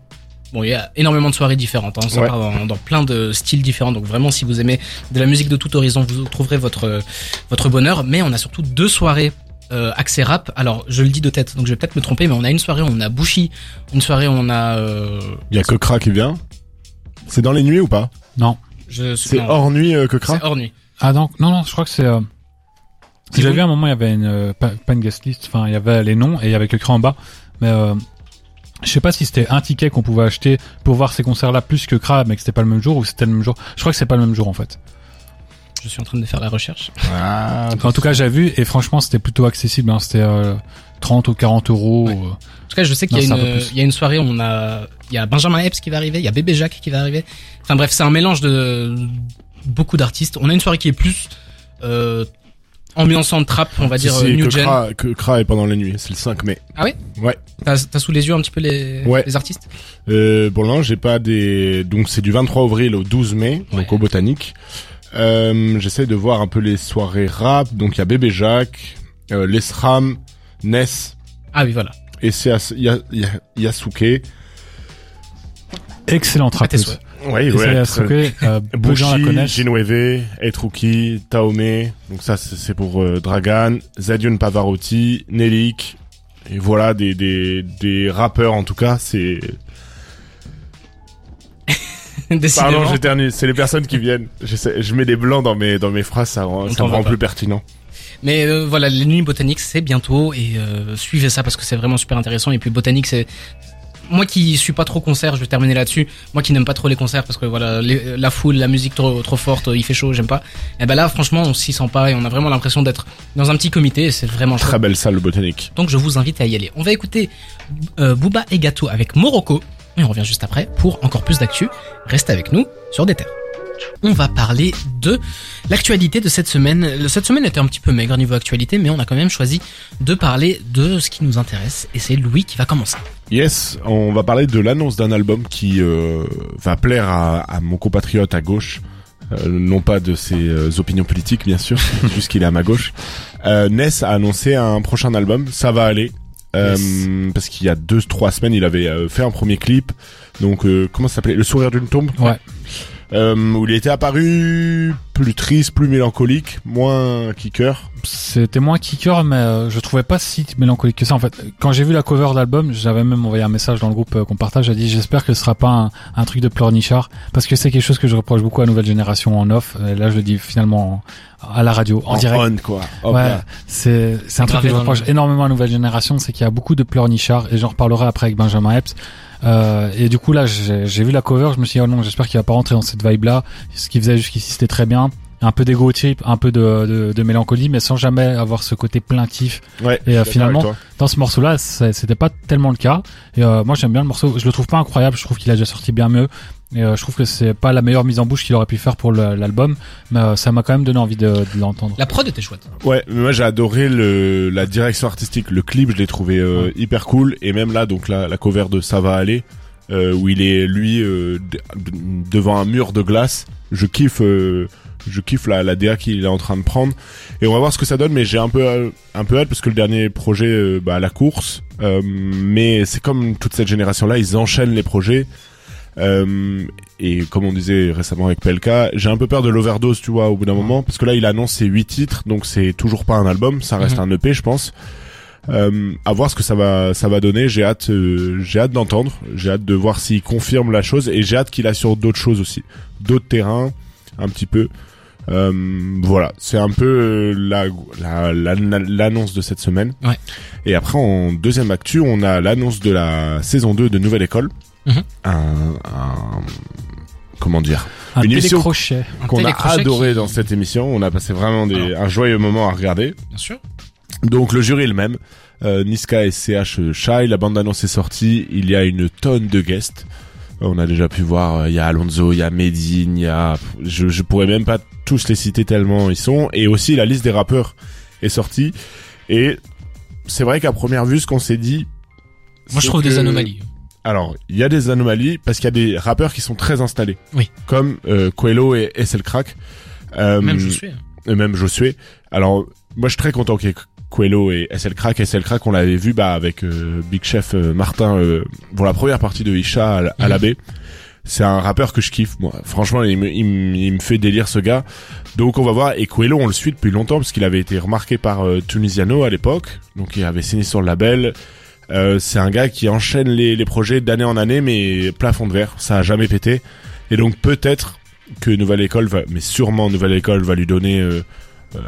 Bon, il y a énormément de soirées différentes. Hein. Ouais. part dans, dans plein de styles différents. Donc vraiment, si vous aimez de la musique de tout horizon, vous trouverez votre votre bonheur. Mais on a surtout deux soirées euh, accès rap. Alors, je le dis de tête, donc je vais peut-être me tromper, mais on a une soirée où on a Bushi, une soirée où on a. Euh, Il y a que Kra qui vient. C'est dans les nuits ou pas? Non. je, C'est non, hors nuit euh, que Kra c'est hors nuit. Ah non, non, non, je crois que c'est... Euh... C'est J'ai bon vu à un moment, il y avait une... euh, pas, pas une guest list, enfin, il y avait les noms et il y avait que cran en bas. Mais euh, je sais pas si c'était un ticket qu'on pouvait acheter pour voir ces concerts-là plus que Kra, mais que c'était pas le même jour ou c'était le même jour. Je crois que c'est pas le même jour en fait. Je suis en train de faire la recherche. Ah, En tout cas, j'ai vu et franchement, c'était plutôt accessible. Hein. C'était euh, 30 ou 40 euros. Ouais. euh. En tout cas, je sais qu'il y, a une- y a soirée où on a, il y a Benjamin Epps qui va arriver, il y a Bébé Jacques qui va arriver. Enfin bref, c'est un mélange de beaucoup d'artistes. On a une soirée qui est plus euh, ambiançante trap, on va si, dire si, euh, new que gen. Kra, que Kra est pendant les nuits. C'est le 5 mai. Ah ouais? Ouais. T'as t'as sous les yeux un petit peu les, Ouais. les artistes? Euh, pour l'instant, j'ai pas des. Donc c'est du 23 avril au 12 mai, donc au Botanique. Euh, J'essaie de voir un peu les soirées rap. Donc il y a Bébé Jacques, euh, Lesram, Ness Ah oui, voilà. et c'est Yas- Ya- Ya- Yasuke. Excellent À tes trappeuse. souhaits. Ouais, Yasuke, euh, peu de gens la Bushi, connaissent. Jinweve, Etruki, Taome. Donc ça c'est c'est pour euh, Dragan, Zadion Pavarotti, Nelik. Et voilà des des des rappeurs en tout cas. C'est Pardon, j'éternue. C'est les personnes qui viennent. Je mets des blancs dans mes dans mes phrases, ça, On me rend pas. plus pertinent. Mais euh, voilà, les nuits botaniques, c'est bientôt et euh, suivez ça parce que c'est vraiment super intéressant. Et puis botanique, c'est moi qui suis pas trop concert, je vais terminer là-dessus. Moi qui n'aime pas trop les concerts parce que voilà, les- la foule, la musique trop trop forte, il fait chaud, j'aime pas. Et ben là, franchement, on s'y sent pas et on a vraiment l'impression d'être dans un petit comité. et C'est vraiment chouette. Très belle salle le botanique. Donc je vous invite à y aller. On va écouter euh, Booba et Gato avec Morocco on revient juste après pour encore plus d'actu. Restez avec nous sur des terres. On va parler de l'actualité de cette semaine. Cette semaine était un petit peu maigre niveau actualité, mais on a quand même choisi de parler de ce qui nous intéresse et c'est Louis qui va commencer. Yes, on va parler de l'annonce d'un album qui euh, va plaire à, à mon compatriote à gauche. Euh, non pas de ses euh, opinions politiques bien sûr, juste qu'il est à ma gauche. Euh, Ness a annoncé un prochain album, ça va aller. Euh, Parce qu'il y a deux, trois semaines, il avait euh, fait un premier clip. Donc, euh, comment ça s'appelait? Le sourire d'une tombe? Ouais. Euh, où il était apparu plus triste, plus mélancolique, moins kicker. C'était moins kicker, mais euh, je trouvais pas si mélancolique que ça. En fait, quand j'ai vu la cover de l'album, j'avais même envoyé un message dans le groupe euh, qu'on partage. J'ai dit j'espère que ce sera pas un, un truc de pleurnichard, parce que c'est quelque chose que je reproche beaucoup à Nouvelle Génération en off. Et là, je le dis finalement en- à la radio, en, direct. on, quoi. Hop ouais, c'est c'est un truc que je reproche énormément à Nouvelle Génération, c'est qu'il y a beaucoup de pleurnichards, et j'en reparlerai après avec Benjamin Epps. Euh, et du coup là, j'ai vu la cover, je me suis dit oh non, j'espère qu'il va pas rentrer dans cette vibe-là. Ce qu'il faisait jusqu'ici, c'était très bien. Un peu d'ego trip, un peu de, de, de mélancolie, mais sans jamais avoir ce côté plaintif. Ouais, Et, euh, finalement. Dans ce morceau-là, c'était pas tellement le cas. Et euh, moi, j'aime bien le morceau. Je le trouve pas incroyable. Je trouve qu'il a déjà sorti bien mieux. Et euh, je trouve que c'est pas la meilleure mise en bouche qu'il aurait pu faire pour l'album, mais euh, ça m'a quand même donné envie de, de l'entendre. La prod était chouette. Ouais, mais moi j'ai adoré le la direction artistique, le clip, je l'ai trouvé euh, Ouais. hyper cool et même là donc la, la cover de ça va aller euh, où il est lui euh, d- d- devant un mur de glace. Je kiffe euh, je kiffe la la DA qu'il est en train de prendre et on va voir ce que ça donne mais j'ai un peu un peu hâte parce que le dernier projet euh, bah la course euh, mais c'est comme toute cette génération là, ils enchaînent les projets. Euh, et comme on disait récemment avec Pelka, j'ai un peu peur de l'overdose, tu vois, au bout d'un moment, parce que là, il annonce ses huit titres, donc c'est toujours pas un album, ça reste Mhm. un EP, je pense. Euh, à voir ce que ça va, ça va donner. J'ai hâte, euh, j'ai hâte d'entendre, j'ai hâte de voir s'il confirme la chose, et j'ai hâte qu'il assure d'autres choses aussi, d'autres terrains, un petit peu. Euh, voilà, c'est un peu euh, la la- la- l'annonce de cette semaine. Ouais. Et après, en deuxième actu, on a l'annonce de la saison 2 de Nouvelle École. Mhm. Un, un- comment dire Un Une émission qu'on a adoré qui- dans cette émission. On a passé vraiment des, un joyeux moment à regarder. Bien sûr. Donc le jury est le même. Euh, Niska et CH Shy, la bande d'annonce est sortie. Il y a une tonne de guests. Euh, On a déjà pu voir, euh, il y a Alonso, il y a Medine, il y a, je, je pourrais même pas tous les citer tellement ils sont. Et aussi la liste des rappeurs est sortie. Et c'est vrai qu'à première vue, ce qu'on s'est dit. Moi, je trouve des anomalies. Alors, il y a des anomalies parce qu'il y a des rappeurs qui sont très installés. Oui. Comme euh, Coelho et SL Crack. Euh, Même je suis. et même Josué. Alors, moi, je suis très content qu'il y ait Coelho et SL Crack. SL Crack, on l'avait vu bah, avec euh, Big Chef euh, Martin euh, pour la première partie de Isha à, à Mhm. la baie. c'est un rappeur que je kiffe. Moi, franchement, il me, il, me, il me fait délire ce gars. Donc on va voir. Et Coelho, on le suit depuis longtemps parce qu'il avait été remarqué par euh, Tunisiano à l'époque. Donc il avait signé sur le label. Euh, c'est un gars qui enchaîne les, les projets d'année en année, mais plafond de verre, ça a jamais pété. Et donc peut-être que Nouvelle École va, mais sûrement Nouvelle École va lui donner, euh, euh,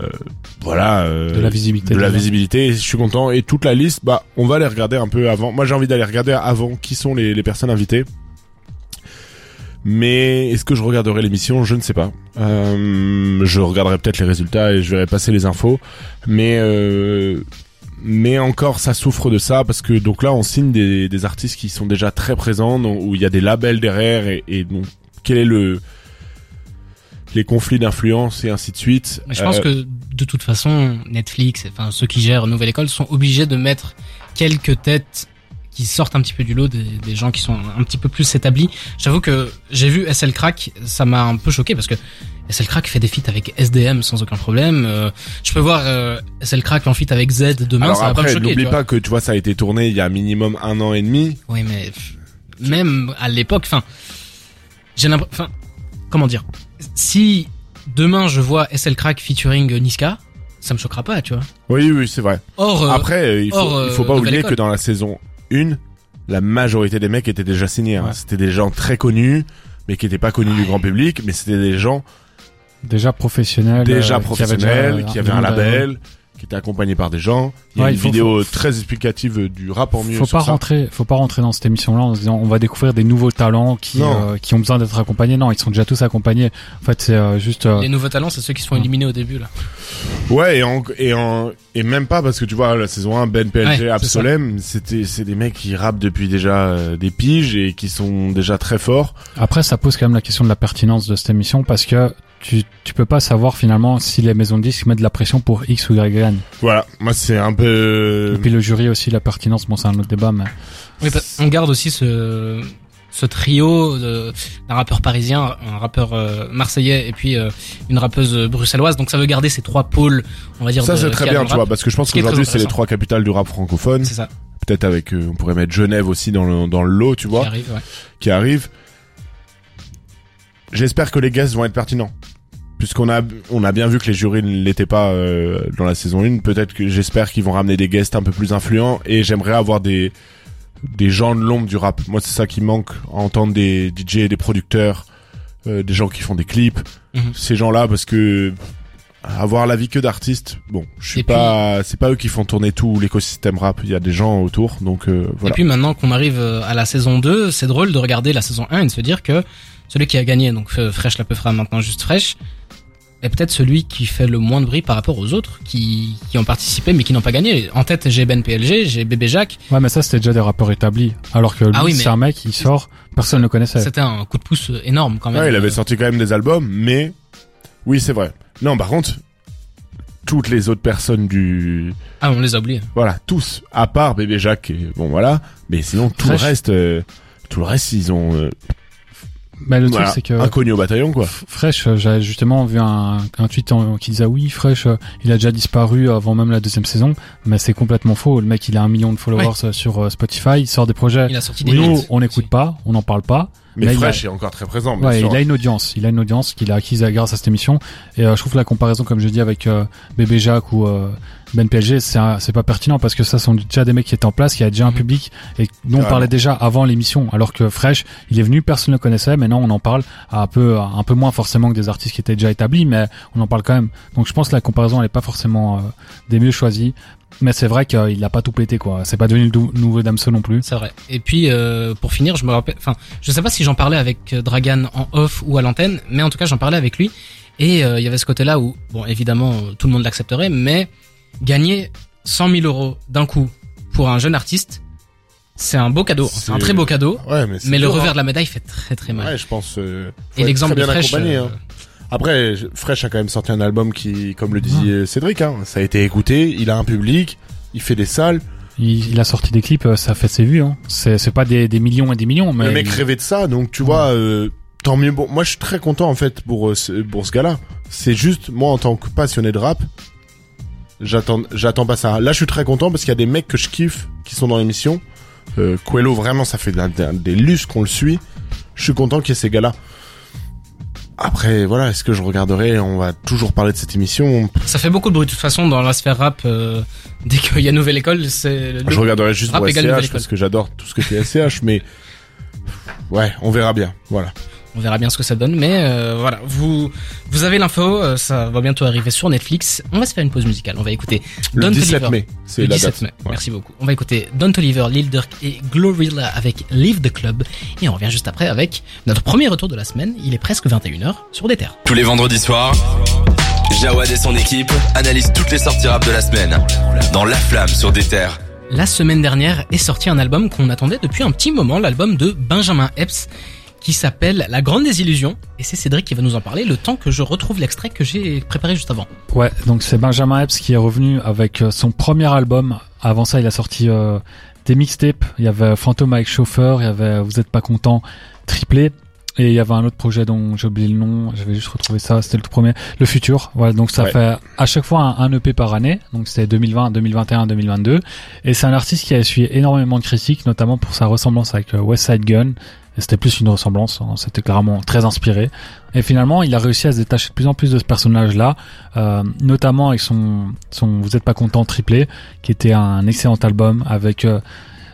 voilà, euh, De la visibilité, de la visibilité. Et je suis content. Et toute la liste, bah, on va les regarder un peu avant. Moi, j'ai envie d'aller regarder avant qui sont les, les personnes invitées. Mais est-ce que je regarderai l'émission? Je ne sais pas. Euh, je regarderai peut-être les résultats et je verrai passer les infos. Mais euh, mais encore, ça souffre de ça parce que donc là, on signe des, des artistes qui sont déjà très présents, donc, où il y a des labels derrière et, et donc quel est le les conflits d'influence et ainsi de suite. Je pense Euh, que de toute façon, Netflix, enfin ceux qui gèrent Nouvelle École sont obligés de mettre quelques têtes qui sortent un petit peu du lot des, des gens qui sont un petit peu plus établis. J'avoue que j'ai vu SL Crack, ça m'a un peu choqué parce que SL Crack fait des feats avec SDM sans aucun problème. Euh, je peux voir euh, SL Crack en feat avec Z demain, alors ça va pas me après, choquer. tu n'oublie pas que tu vois, ça a été tourné il y a minimum un an et demi. Oui, mais même à l'époque, enfin, j'ai l'impression, enfin, comment dire, si demain je vois SL Crack featuring Niska, ça me choquera pas, tu vois. Oui, oui, c'est vrai. Or, euh, Après, euh, il faut, hors, il faut euh, pas Nouvelle oublier que dans la saison 1, la majorité des mecs étaient déjà signés. hein. Ouais. C'était des gens très connus, mais qui étaient pas connus du grand public, mais c'était des gens Déjà professionnel. déjà euh, professionnels, qui avaient un label, qui étaient accompagnés par des gens. Il y a Ouais, une faut- vidéo très explicative du rap en mieux Faut pas ça. rentrer, faut pas rentrer dans cette émission-là en se disant on va découvrir des nouveaux talents qui euh, qui ont besoin d'être accompagnés. Non, ils sont déjà tous accompagnés. En fait, c'est euh, juste. euh, les nouveaux talents, c'est ceux qui se font éliminer au début, là. Ouais, et, en, et, en, et même pas parce que tu vois, la saison 1, Ben PLG, Ouais, c'est Absolem, c'était, c'est des mecs qui rappent depuis déjà euh, des piges et qui sont déjà très forts. Après, ça pose quand même la question de la pertinence de cette émission parce que tu tu peux pas savoir finalement si les maisons de disques mettent de la pression pour X ou Y gagne. Voilà, moi c'est un peu... Et puis le jury aussi, la pertinence, bon, c'est un autre débat, mais Oui, parce- on garde aussi ce, ce trio d'un rappeur parisien, un rappeur euh, marseillais et puis euh, une rappeuse bruxelloise. Donc ça veut garder ces trois pôles, on va dire. Ça c'est très qui a bien, tu vois, parce que je pense qui qu'aujourd'hui c'est les trois capitales du rap francophone. C'est ça. Peut-être avec, euh, on pourrait mettre Genève aussi dans le, dans le lot, tu Qui vois, arrive, ouais. qui arrive. J'espère que les guests vont être pertinents. Puisqu'on a, on a bien vu que les jurys ne l'étaient pas euh, dans la saison 1, peut-être que j'espère qu'ils vont ramener des guests un peu plus influents et j'aimerais avoir des des gens de l'ombre du rap. Moi, c'est ça qui manque, entendre des DJ, des producteurs, euh, des gens qui font des clips, Mhm. ces gens-là, parce que avoir la vie que d'artistes, bon, je suis Et pas, c'est pas eux qui font tourner tout l'écosystème rap. Il y a des gens autour, donc euh, voilà. Et puis maintenant qu'on arrive euh, à la saison 2, c'est drôle de regarder la saison 1 et de se dire que celui qui a gagné, donc euh, Fresh la peu fera maintenant juste Fresh, est peut-être celui qui fait le moins de bruit par rapport aux autres qui, qui ont participé mais qui n'ont pas gagné. En tête, j'ai Ben PLG, j'ai Bébé Jacques. ouais, mais ça c'était déjà des rappeurs établis. Alors que lui, Ah oui, mais- c'est un mec, il sort, personne ne le connaissait. C'était un coup de pouce énorme quand même. Ouais, il avait sorti quand même des albums, mais oui, c'est vrai. Non, par contre, toutes les autres personnes du, Ah, on les a oubliés. voilà, tous, à part Bébé Jacques, et bon voilà, mais sinon tout Fresh. le reste, euh, tout le reste, ils ont euh, Mais le voilà, truc c'est que inconnus au bataillon quoi. Fresh, euh, j'avais justement vu un, un tweet en- qui disait oui, Fresh, euh, il a déjà disparu avant même la deuxième saison, mais c'est complètement faux. Le mec, il a un million de followers euh, sur Spotify, il sort des projets. Il a sorti des Nous, hits. on n'écoute pas, on n'en parle pas. Mais Là, Fresh a- est encore très présent. bien Ouais, sûr. il a une audience, il a une audience qu'il a acquise grâce à cette émission. Et euh, je trouve la comparaison, comme je dis, avec euh, Bébé Jacques ou euh, Ben PLG, c'est un- c'est pas pertinent parce que ça sont déjà des mecs qui étaient en place, qui avaient déjà un Mhm. public et dont on parlait déjà avant l'émission. Alors que Fresh, il est venu, personne ne le connaissait. Maintenant, on en parle un peu, un peu moins forcément que des artistes qui étaient déjà établis, mais on en parle quand même. Donc je pense que la comparaison, elle est pas forcément euh, des mieux choisies. Mais c'est vrai qu'il a pas tout pété, quoi. C'est pas devenu le nouveau Damso non plus. C'est vrai. Et puis euh, pour finir, je me rappelle, enfin, je sais pas si j'en parlais avec euh, Dragan en off ou à l'antenne, mais en tout cas j'en parlais avec lui. Et euh, il y avait ce côté-là où, bon, évidemment, tout le monde l'accepterait, mais gagner 100 000 euros d'un coup pour un jeune artiste, c'est un beau cadeau. C'est un très beau cadeau. Ouais, mais, le dur, revers hein. de la médaille fait très très mal. Ouais, je pense. euh, Et l'exemple de Fresh, euh, hein. Après, Fresh a quand même sorti un album qui, comme le disait Cédric, hein, ça a été écouté, il a un public, il fait des salles. Il, il a sorti des clips, euh, ça fait ses vues. Hein. C'est c'est pas des, des millions et des millions, mais le mec il- rêvait de ça, donc tu vois, euh, tant mieux. Bon, moi, je suis très content en fait pour ce, pour ce gars-là. C'est juste moi en tant que passionné de rap, j'attends, j'attends pas ça. Là, je suis très content parce qu'il y a des mecs que je kiffe qui sont dans l'émission. Euh, Coelho, vraiment, ça fait des lustres qu'on le suit. je suis content qu'il y ait ces gars-là. Après, voilà, est-ce que je regarderai On va toujours parler de cette émission. Ça fait beaucoup de bruit de toute façon dans la sphère rap. euh, dès qu'il y a nouvelle école, c'est le- Je regarderai juste rap pour SCH parce que j'adore tout ce que fait SCH, mais ouais, on verra bien. Voilà. On verra bien ce que ça donne, mais euh, voilà, vous vous avez l'info, euh, ça va bientôt arriver sur Netflix. On va se faire une pause musicale, on va écouter Le Don 17 Toliver. mai, c'est le la 17 date. mai. Ouais. Merci beaucoup. On va écouter Don Toliver, Lil Durk et Glorilla avec Leave the Club et on revient juste après avec notre premier retour de la semaine. Il est presque 21h sur des terres. Tous les vendredis soirs, Jawad et son équipe analysent toutes les sorties rap de la semaine dans La Flamme sur des terres. La semaine dernière est sorti un album qu'on attendait depuis un petit moment, l'album de Benjamin Epps qui s'appelle La Grande Désillusion et c'est Cédric qui va nous en parler le temps que je retrouve l'extrait que j'ai préparé juste avant. Ouais, donc c'est Benjamin Epps qui est revenu avec euh, son premier album. Avant ça, il a sorti euh, des mixtapes. Il y avait Phantom avec Chauffeur, il y avait Vous êtes pas content, triplé. Et il y avait un autre projet dont j'ai oublié le nom, je vais juste retrouver ça, c'était le tout premier, Le Futur. Voilà, donc ça Ouais. fait à chaque fois un, un EP par année, donc c'était 2020, 2021, 2022. Et c'est un artiste qui a essuyé énormément de critiques, notamment pour sa ressemblance avec euh, West Side Gun. C'était plus une ressemblance, hein, c'était clairement très inspiré. Et finalement, il a réussi à se détacher de plus en plus de ce personnage-là, euh, notamment avec son, son Vous êtes pas content triplé, qui était un excellent album avec euh,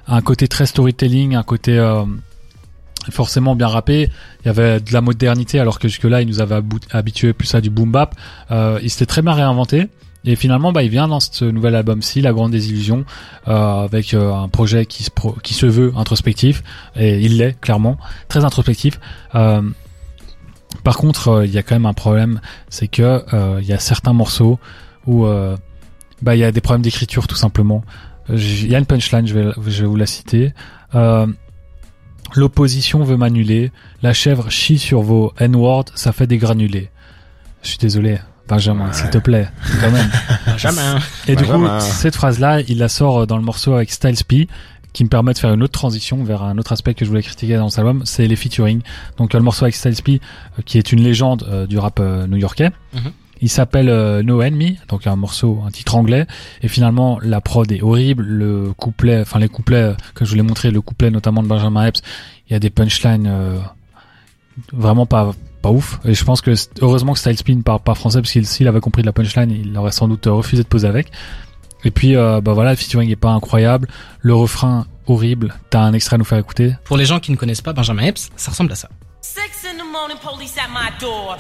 un côté très storytelling, un côté euh, forcément bien rappé. Il y avait de la modernité, alors que jusque-là, il nous avait habitué plus à du boom bap. Il s'était très bien réinventé. Et finalement, bah, il vient dans ce nouvel album-ci, La Grande Désillusion, euh, avec euh, un projet qui se, pro- qui se veut introspectif, et il l'est clairement, très introspectif. Euh, par contre, euh, il y a quand même un problème, c'est que euh, il y a certains morceaux où euh, bah il y a des problèmes d'écriture tout simplement. Il y a une punchline, je vais, je vais vous la citer. L'opposition veut m'annuler. La chèvre chie sur vos N-words, ça fait des granulés. Je suis désolé, Benjamin, s'il te plaît, quand même. Benjamin. Et du coup, cette phrase-là, il la sort euh, dans le morceau avec Styles P, qui me permet de faire une autre transition vers un autre aspect que je voulais critiquer dans cet album, c'est les featuring. Donc le morceau avec Styles P, euh, qui est une légende euh, du rap euh, new-yorkais. Mhm. Il s'appelle euh, No Enemy, donc un morceau, un titre anglais. Et finalement, la prod est horrible. Le couplet, enfin les couplets que je vous l'ai montré, le couplet notamment de Benjamin Epps, il y a des punchlines euh, vraiment pas pas ouf. Et je pense que heureusement que Styles P ne parle pas français parce qu'il s'il avait compris de la punchline, il aurait sans doute euh, refusé de poser avec. Et puis euh, bah voilà, le featuring est pas incroyable, le refrain horrible. T'as un extrait à nous faire écouter. Pour les gens qui ne connaissent pas Benjamin Epps, ça ressemble à ça. Six morning, police at my door.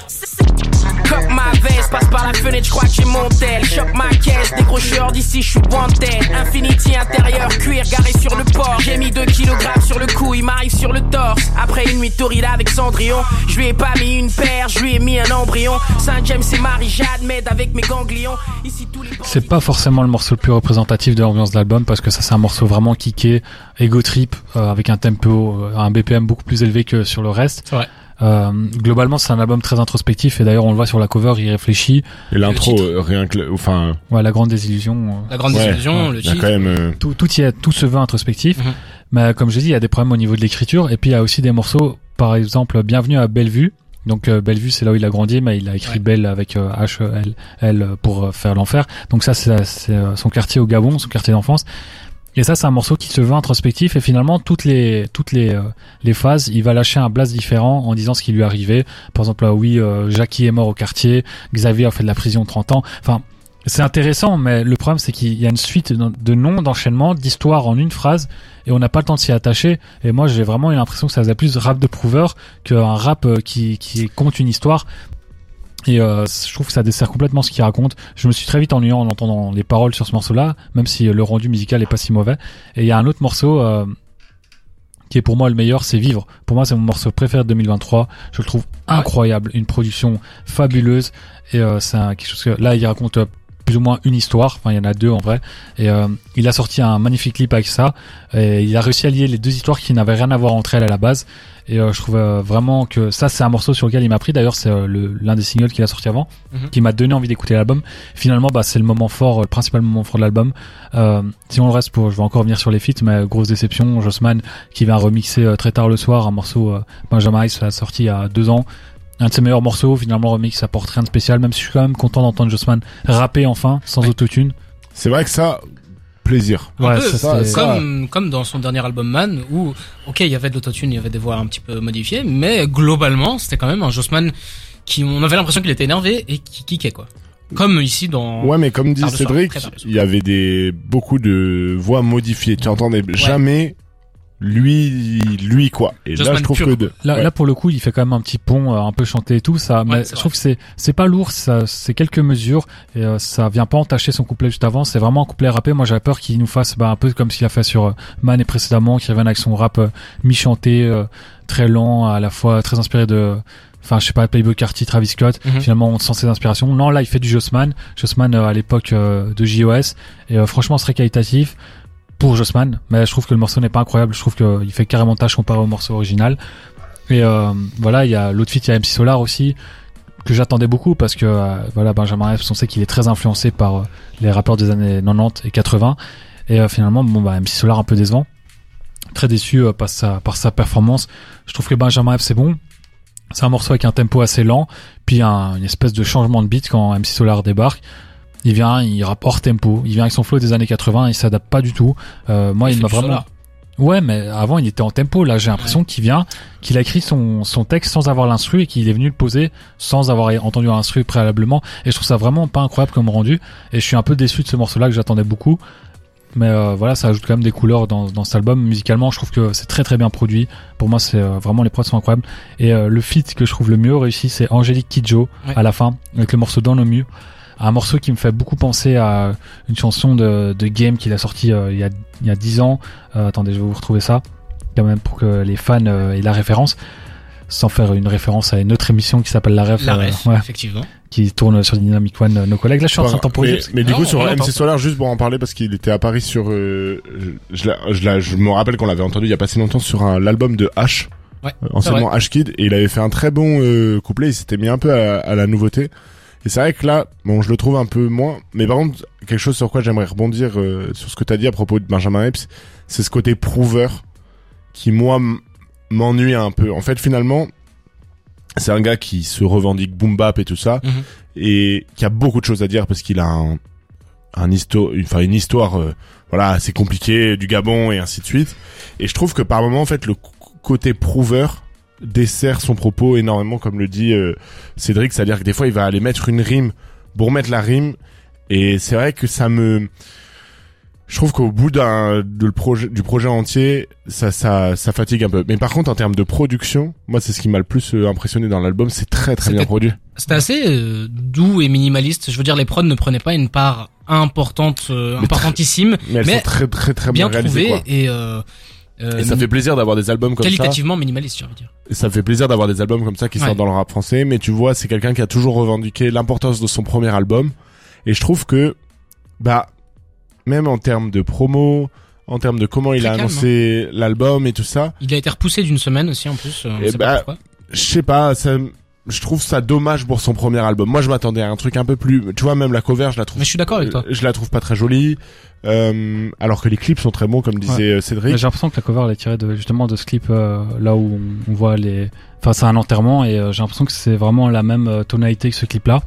Coque ma veste, passe par la fenêtre, je crois que j'ai mon tel. Chope ma caisse, décrocheur d'ici, je suis wanted. Infinity intérieur, cuir garé sur le port. J'ai mis 2 kilogrammes sur le cou, il m'arrive sur le torse. Après une nuit torride avec Cendrillon, je lui ai pas mis une paire, je lui ai mis un embryon. Saint-James et Marie-Jade m'aident avec mes ganglions. Ici tous les C'est pas forcément le morceau le plus représentatif de l'ambiance de l'album parce que ça c'est un morceau vraiment kické, ego trip, euh, avec un tempo, euh, un BPM beaucoup plus élevé que sur le reste. C'est vrai. Euh, globalement c'est un album très introspectif et d'ailleurs on le voit sur la cover, il réfléchit. Et l'intro, euh, rien que, le- enfin, Ouais, la grande désillusion. euh, La grande ouais, désillusion, ouais, le il y a titre. quand même. euh, tout, tout y est, tout se veut introspectif. Mhm. Mais comme je dis, il y a des problèmes au niveau de l'écriture. Et puis il y a aussi des morceaux, par exemple, Bienvenue à Bellevue. Donc euh, Bellevue, c'est là où il a grandi, mais il a écrit Ouais. Belle avec euh, H E L L pour euh, faire l'enfer. Donc ça, c'est c'est, euh, son quartier au Gabon, son quartier d'enfance. Et ça, c'est un morceau qui se veut introspectif. Et finalement, toutes les toutes les euh, les phases, il va lâcher un blast différent en disant ce qui lui arrivé. Par exemple, oui, euh, Jackie est mort au quartier, Xavier a fait de la prison 30 ans. Enfin, c'est intéressant, mais le problème, c'est qu'il y a une suite de de noms, d'enchaînements, d'histoires en une phrase, et on n'a pas le temps de s'y attacher. Et moi, j'ai vraiment eu l'impression que ça faisait plus rap de prouveur qu'un rap euh, qui, qui compte une histoire. Et euh, je trouve que ça dessert complètement ce qu'il raconte. Je me suis très vite ennuyé en entendant les paroles sur ce morceau-là, même si euh, le rendu musical est pas si mauvais. Et il y a un autre morceau euh, qui est pour moi le meilleur, c'est Vivre. Pour moi, c'est mon morceau préféré de 2023. Je le trouve incroyable, une production fabuleuse. Et euh, c'est quelque chose que là, il raconte euh, plus ou moins une histoire. Enfin, il y en a deux en vrai. Et euh, il a sorti un magnifique clip avec ça. Et il a réussi à lier les deux histoires qui n'avaient rien à voir entre elles à la base. Et euh, je trouve euh, vraiment que ça, c'est un morceau sur lequel il m'a pris. D'ailleurs, c'est euh, l'un des singles qu'il a sorti avant, Mhm. qui m'a donné envie d'écouter l'album. Finalement, bah, c'est le moment fort, euh, le principal moment fort de l'album. Euh, sinon, le reste, pour, je vais encore revenir sur les feats, mais grosse déception. Jossman qui vient remixer très tard le soir un morceau Benjamin Ice a sorti il y a deux ans. Un de ses meilleurs morceaux, finalement, le remix, ça apporte rien de spécial, même si je suis quand même content d'entendre Jossman rapper enfin, sans Ouais. autotune. C'est vrai que ça, plaisir. Ouais, peu, ça, ça, c'est- ça- comme comme dans son dernier album Man où ok il y avait de l'autotune il y avait des voix un petit peu modifiées mais globalement c'était quand même un Jossman qui on avait l'impression qu'il était énervé et qui kickait quoi comme ici dans Ouais, mais comme dit Cédric, il y avait des beaucoup de voix modifiées. Tu entendais jamais lui, lui quoi. Et là, je trouve que de, Là, ouais. là pour le coup, il fait quand même un petit pont, euh, un peu chanté et tout ça. mais je vrai. trouve que c'est c'est pas lourd, ça c'est quelques mesures et euh, ça vient pas entacher son couplet juste avant. C'est vraiment un couplet rappé. Moi, j'avais peur qu'il nous fasse bah, un peu comme s'il a fait sur euh, Man et précédemment, qu'il revienne avec son rap euh, mi-chanté, euh, très lent, à la fois très inspiré de. Enfin, je sais pas, Playboy Carty, Travis Scott. Mhm. Finalement, on sent ses inspirations. Non, là, il fait du Jossman. Jossman euh, à l'époque euh, de JOS. Et euh, franchement, c'est très qualitatif pour Jossman. Mais je trouve que le morceau n'est pas incroyable. Je trouve qu'il fait carrément tâche comparé au morceau original. Et euh, voilà, il y a l'autre feat, il y a MC Solar aussi que j'attendais beaucoup parce que euh, voilà Benjamin Epps, on sait qu'il est très influencé par euh, les rappeurs des années 90 et 80 et finalement bon bah MC Solar un peu décevant. Très déçu par sa par sa performance. Je trouve que Benjamin Epps c'est bon. C'est un morceau avec un tempo assez lent, puis un, une espèce de changement de beat quand MC Solar débarque. Il vient, il rappe hors tempo, il vient avec son flow des années 80, il s'adapte pas du tout. Euh, moi, il, m'a vraiment. Ouais, mais avant il était en tempo. Là, j'ai l'impression qu'il vient, qu'il a écrit son, son texte sans avoir l'instru et qu'il est venu le poser sans avoir entendu l'instru préalablement. Et je trouve ça vraiment pas incroyable comme rendu. Et je suis un peu déçu de ce morceau-là que j'attendais beaucoup. Mais euh, voilà, ça ajoute quand même des couleurs dans, dans cet album. Musicalement, je trouve que c'est très très bien produit. Pour moi, c'est euh, vraiment les prods sont incroyables. Et euh, le feat que je trouve le mieux réussi, c'est Angélique Kidjo Ouais. à la fin avec le morceau Dans nos murs. Un morceau qui me fait beaucoup penser à une chanson de, de Game qu'il a sorti euh, il y a il y a 10 ans. Euh, attendez, je vais vous retrouver ça quand même pour que les fans euh, aient la référence sans faire une référence à une autre émission qui s'appelle La Ref, la euh, ref ouais, effectivement. qui tourne sur Dynamic One nos collègues. Là je suis en train de mais, mais du Non, coup sur. MC Solar juste pour en parler parce qu'il était à Paris sur euh, je, je, la- je, la- je me rappelle qu'on l'avait entendu il y a pas si longtemps sur un l'album de H Ouais, anciennement H Kid et il avait fait un très bon euh, couplet il s'était mis un peu à, à la nouveauté et c'est vrai que là bon je le trouve un peu moins mais par contre quelque chose sur quoi j'aimerais rebondir euh, sur ce que t'as dit à propos de Benjamin Epps c'est ce côté prouveur qui moi m'ennuie un peu en fait finalement c'est un gars qui se revendique boom bap et tout ça Mhm. et qui a beaucoup de choses à dire parce qu'il a un, un histo- une, enfin une histoire euh, voilà assez compliquée du Gabon et ainsi de suite et je trouve que par moment en fait le côté prouveur dessert son propos énormément comme le dit euh, Cédric c'est à dire que des fois il va aller mettre une rime pour mettre la rime. Et c'est vrai que ça me je trouve qu'au bout d'un de le projet du projet entier ça ça ça fatigue un peu. Mais par contre en termes de production moi c'est ce qui m'a le plus euh, impressionné dans l'album. C'est très très bien produit. c'était assez euh, doux et minimaliste. Je veux dire les prods ne prenaient pas une part importante euh, Mais importantissime mais elles Mais sont très très très bien bien, réalisées trouvée quoi. et euh, euh, Et ça fait plaisir d'avoir des albums comme ça. qualitativement minimaliste j'ai envie de dire Et ça fait plaisir d'avoir des albums comme ça qui Ouais. sortent dans le rap français. Mais tu vois, c'est quelqu'un qui a toujours revendiqué l'importance de son premier album. Et je trouve que, bah, même en termes de promo, en termes de comment il a calme, annoncé l'album et tout ça, il a été repoussé d'une semaine aussi en plus euh, on Eh sait bah, pas je sais pas, ça, je trouve ça dommage pour son premier album. Moi, je m'attendais à un truc un peu plus, tu vois, même la cover, je la trouve, mais je suis d'accord avec toi je la trouve pas très jolie. Euh, alors que les clips sont très bons, comme disait euh, Cédric. J'ai l'impression que la cover elle est tirée de, justement de ce clip euh, là où on, voit les. Enfin, c'est un enterrement et euh, j'ai l'impression que c'est vraiment la même euh, tonalité que ce clip-là.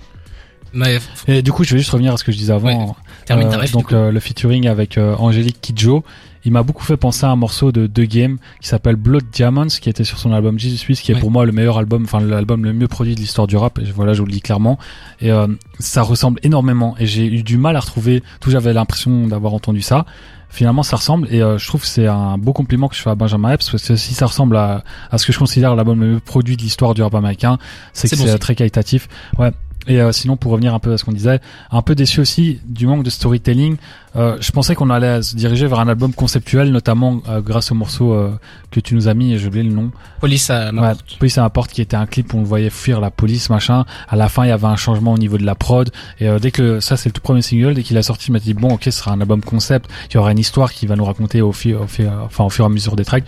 mais Et du coup, je vais juste revenir à ce que je disais avant. termine ta ref donc euh, le featuring avec euh, Angélique Kidjo, il m'a beaucoup fait penser à un morceau de The Game qui s'appelle Blood Diamonds, qui était sur son album Jesus Suisse, qui est Ouais. pour moi le meilleur album, enfin l'album le mieux produit de l'histoire du rap. Et voilà, je vous le dis clairement. Et euh, ça ressemble énormément. Et j'ai eu du mal à retrouver. Tout j'avais l'impression d'avoir entendu ça. Finalement, ça ressemble et euh, je trouve que c'est un beau compliment que je fais à Benjamin Epps parce que si ça ressemble à, à ce que je considère l'album le mieux produit de l'histoire du rap américain, c'est que C'est bon c'est signe. très qualitatif. Ouais. Et euh, sinon, pour revenir un peu à ce qu'on disait, un peu déçu aussi du manque de storytelling. Euh, je pensais qu'on allait se diriger vers un album conceptuel, notamment euh, grâce au morceau euh, que tu nous as mis, et j'ai oublié le nom. police à ma Ouais, porte. Police à ma porte, qui était un clip où on le voyait fuir la police, machin. À la fin, il y avait un changement au niveau de la prod. Et euh, dès que ça, c'est le tout premier single, dès qu'il a sorti, je m'étais dit bon, ok, ce sera un album concept. Il y aura une histoire qui va nous raconter au fur, au fur, enfin au fur et à mesure des tracks.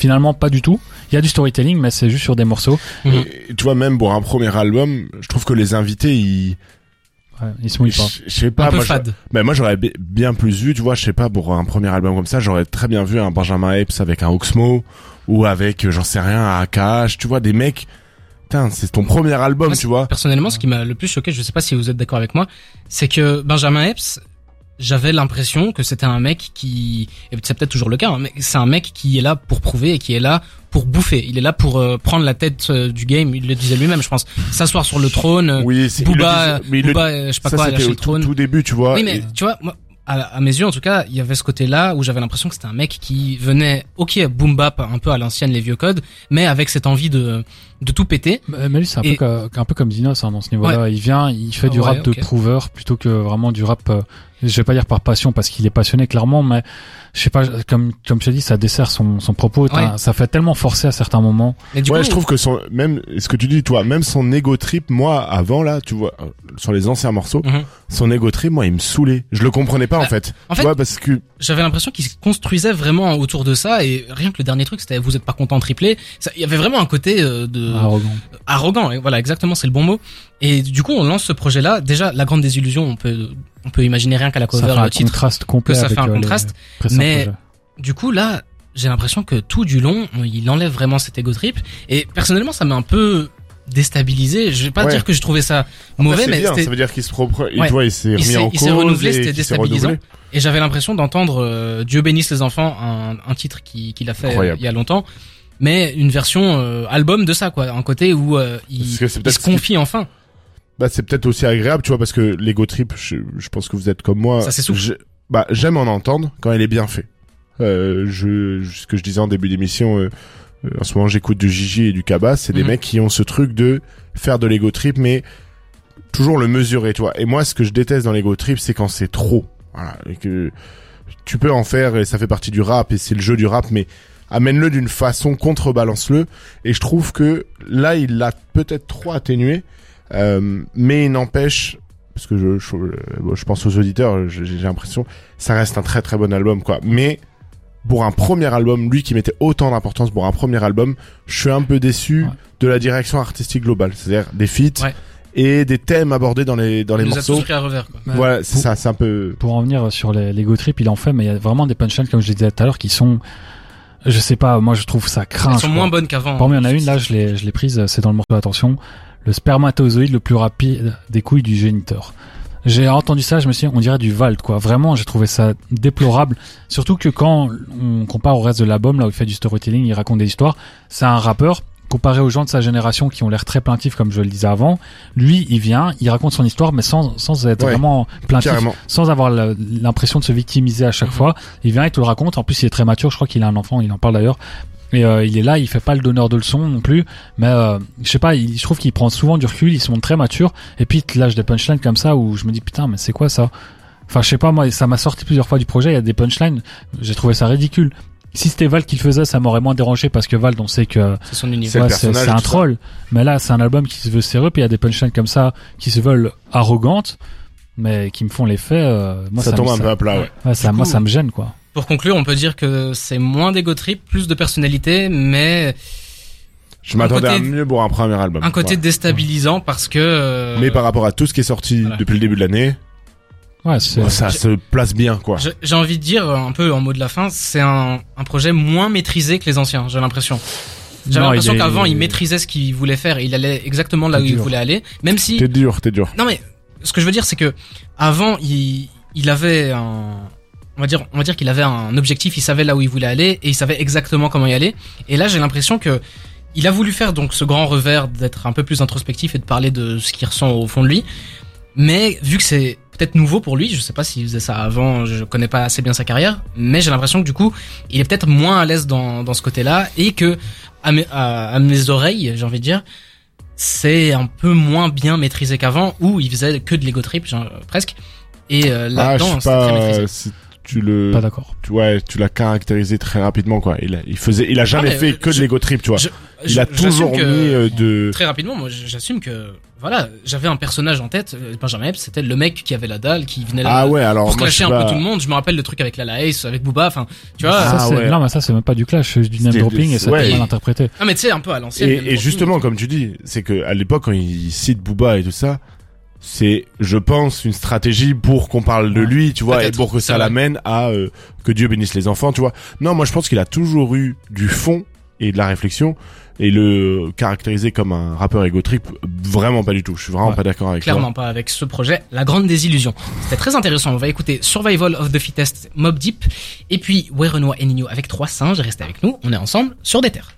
Finalement, pas du tout. Il y a du storytelling, mais c'est juste sur des morceaux. Mhm. Et tu vois, même pour un premier album, je trouve que les invités, ils, Ouais, ils se mouillent pas. je sais pas, un peu moi, fade Ben moi j'aurais bi- bien plus vu, tu vois, je sais pas, pour un premier album comme ça, j'aurais très bien vu un Benjamin Epps avec un Oxmo ou avec, euh, j'en sais rien, un AKH, tu vois, des mecs. Putain, c'est ton premier album, Moi, tu vois. personnellement ce qui m'a le plus choqué je sais pas si vous êtes d'accord avec moi c'est que Benjamin Epps j'avais l'impression que c'était un mec qui, et c'est peut-être toujours le cas, hein, mais c'est un mec qui est là pour prouver et qui est là pour bouffer. Il est là pour euh, prendre la tête euh, du game. Il le disait lui-même, je pense. S'asseoir sur le trône. euh, Oui, c'est- il le Booba, disait- mais il le- Booba, euh, je sais pas ça quoi, c'était lâcher au le tout, trône. tout début, tu vois. Oui, mais Et- tu vois, moi, à, à mes yeux, en tout cas, il y avait ce côté-là où j'avais l'impression que c'était un mec qui venait, ok, boom bap, un peu à l'ancienne, les vieux codes, mais avec cette envie de, de tout péter. Mais mais lui, c'est un, Et- peu, ca- un peu comme Dinos hein, dans ce niveau-là. Il vient, il fait du Ouais, rap de prouveur plutôt que vraiment du rap. Je vais pas dire par passion parce qu'il est passionné clairement, mais je sais pas, comme comme je t'ai dit, ça dessert son son propos. T'as- Ouais. Ça fait tellement forcer à certains moments. Mais du ouais, coup, je trouve que son, même, ce que tu dis, toi, même son ego trip, moi, avant, là, tu vois, euh, sur les anciens morceaux, Mhm. son ego trip, moi, il me saoulait. Je le comprenais pas, en Bah, fait. en tu fait- vois, parce que, j'avais l'impression qu'il se construisait vraiment autour de ça et rien que le dernier truc, c'était vous êtes pas content triplé. Ça- Il y avait vraiment un côté euh, de Arrogant. arrogant. et Voilà, exactement, c'est le bon mot. Et du coup, on lance ce projet-là. Déjà, la grande désillusion, on peut, on peut imaginer rien qu'à la Ça cover, fait un titre. contraste complet. que ça avec, fait un euh, contraste, mais- projets. Du coup, là, j'ai l'impression que tout du long, il enlève vraiment cet ego trip. Et personnellement, ça m'a un peu déstabilisé. Je vais pas Ouais. dire que je trouvais ça mauvais, mais bien, ça veut dire qu'il se propre, et Ouais. tu vois, il s'est Il remis en il s'est cause renouvelé, et c'était déstabilisant. renouvelé. Et j'avais l'impression d'entendre euh, Dieu bénisse les enfants, un, un titre qui- qu'il a fait euh, Incroyable. il y a longtemps, mais une version euh, album de ça, quoi. Un côté où euh, il, il se qui- confie enfin. Bah, c'est peut-être aussi agréable, tu vois, parce que l'ego trip, je, je pense que vous êtes comme moi. Ça s'essouffle. Je- Bah, j'aime en entendre quand il est bien fait. Euh, je, ce que je disais en début d'émission, euh, euh, en ce moment, j'écoute du Gigi et du Cabas. C'est des Mhm. mecs qui ont ce truc de faire de l'ego trip, mais toujours le mesurer, tu vois. Et moi, ce que je déteste dans l'ego trip, c'est quand c'est trop. Voilà. Et que tu peux en faire, et ça fait partie du rap, et c'est le jeu du rap, mais amène-le d'une façon, contrebalance-le. Et je trouve que là, il l'a peut-être trop atténué. Euh, mais il n'empêche, parce que je, je, bon, je pense aux auditeurs, j'ai l'impression, ça reste un très très bon album, quoi. Mais pour un premier album, lui qui mettait autant d'importance pour un premier album, je suis un peu déçu Ouais. de la direction artistique globale, c'est-à-dire des feats Ouais. et des thèmes abordés dans les dans les a morceaux. à revers, quoi. Ouais. Voilà, c'est Pour- ça, c'est un peu. pour en venir sur les l'ego trip, il en fait, mais il y a vraiment des punchlines, comme je le disais tout à l'heure, qui sont, je sais pas, moi je trouve ça craint. Elles sont moins bonnes qu'avant. Parmi il y en a une là, je l'ai, je l'ai prise, c'est dans le morceau attention, le spermatozoïde le plus rapide des couilles du géniteur. J'ai entendu ça, je me suis dit, on dirait du Valt, quoi. Vraiment, j'ai trouvé ça déplorable. Surtout que quand on compare au reste de l'album, là où il fait du storytelling, il raconte des histoires, c'est un rappeur, comparé aux gens de sa génération qui ont l'air très plaintifs, comme je le disais avant. Lui, il vient, il raconte son histoire, mais sans, sans être Ouais, vraiment plaintif Carrément. sans avoir l'impression de se victimiser à chaque Mhm. fois. Il vient, il te le raconte. En plus, il est très mature. Je crois qu'il a un enfant. Il en parle d'ailleurs. Et euh, il est là, il fait pas le donneur de leçons non plus. Mais euh, je sais pas, il, je trouve qu'il prend souvent du recul. Il se montre très mature. Et puis il te lâche des punchlines comme ça où je me dis putain, mais c'est quoi ça? Enfin, je sais pas moi. Ça m'a sorti plusieurs fois du projet. Il y a des punchlines. J'ai trouvé ça ridicule. Si c'était Val qui le faisait, ça m'aurait moins dérangé parce que Val, on sait que C'est son univers. Ouais, un ça. troll. Mais là, c'est un album qui se veut sérieux, puis il y a des punchlines comme ça qui se veulent arrogantes, mais qui me font l'effet. Euh, moi, ça, ça, tombe me- un ça- peu à plat, ouais. Ça, moi, ça me gêne, quoi. Pour conclure, on peut dire que c'est moins d'ego trip, plus de personnalité, mais Je m'attendais à mieux pour un premier album. un côté Ouais. déstabilisant parce que. euh, Mais par rapport à tout ce qui est sorti Voilà. depuis le début de l'année, Ouais, ça se place bien, quoi. J'ai envie de dire un peu en mot de la fin, c'est un, un projet moins maîtrisé que les anciens. J'ai l'impression. J'avais l'impression il qu'avant il maîtrisait ce qu'il voulait faire et il allait exactement là où il dur. voulait aller, même si. T'es dur, t'es dur. Non mais ce que je veux dire c'est que avant il, il avait un on va dire on va dire qu'il avait un objectif, il savait là où il voulait aller et il savait exactement comment y aller. Et là j'ai l'impression que il a voulu faire donc ce grand revers d'être un peu plus introspectif et de parler de ce qu'il ressent au fond de lui. Mais vu que c'est peut-être nouveau pour lui, je sais pas s'il faisait ça avant, je connais pas assez bien sa carrière, mais j'ai l'impression que du coup, il est peut-être moins à l'aise dans, dans ce côté-là et que à mes, à, à mes oreilles, j'ai envie de dire, c'est un peu moins bien maîtrisé qu'avant où il faisait que de l'ego trip, genre, presque. Et euh, Ah, là-dedans, sais c'est très maîtrisé. Tu le, Pas d'accord. tu, ouais, tu l'as caractérisé très rapidement, quoi. Il a, il faisait, il a jamais mais, fait euh, que de je- l'ego trip, tu vois. Je- il a je- toujours mis euh, de, Très rapidement, moi j'assume que voilà, j'avais un personnage en tête, euh, Benjamin Epps, c'était le mec qui avait la dalle, qui venait là ah ouais, alors pour moi je clasher un pas, peu tout le monde. Je me rappelle le truc avec la Ace, avec Booba, enfin, tu vois. ça, Ah, c'est- ouais. Non, mais ça, c'est même pas du clash, c'est du name dropping et ça ouais. été mal interprété. Ah mais tu sais un peu à l'ancienne. Et, et justement, comme tu dis, c'est que à l'époque, quand il cite Booba et tout ça, c'est, je pense, une stratégie pour qu'on parle de lui, tu vois, et pour que ça l'amène à euh, que Dieu bénisse les enfants, tu vois. Non, moi je pense qu'il a toujours eu du fond et de la réflexion et le caractériser comme un rappeur ego trip, vraiment pas du tout. Je suis vraiment Ouais. pas d'accord avec Clairement toi. pas avec ce projet, La Grande Désillusion. C'était très intéressant. On va écouter Survival of the Fittest, Mob Deep, et puis Werenoi et Nino avec trois singes. Restez avec nous, on est ensemble sur des terres.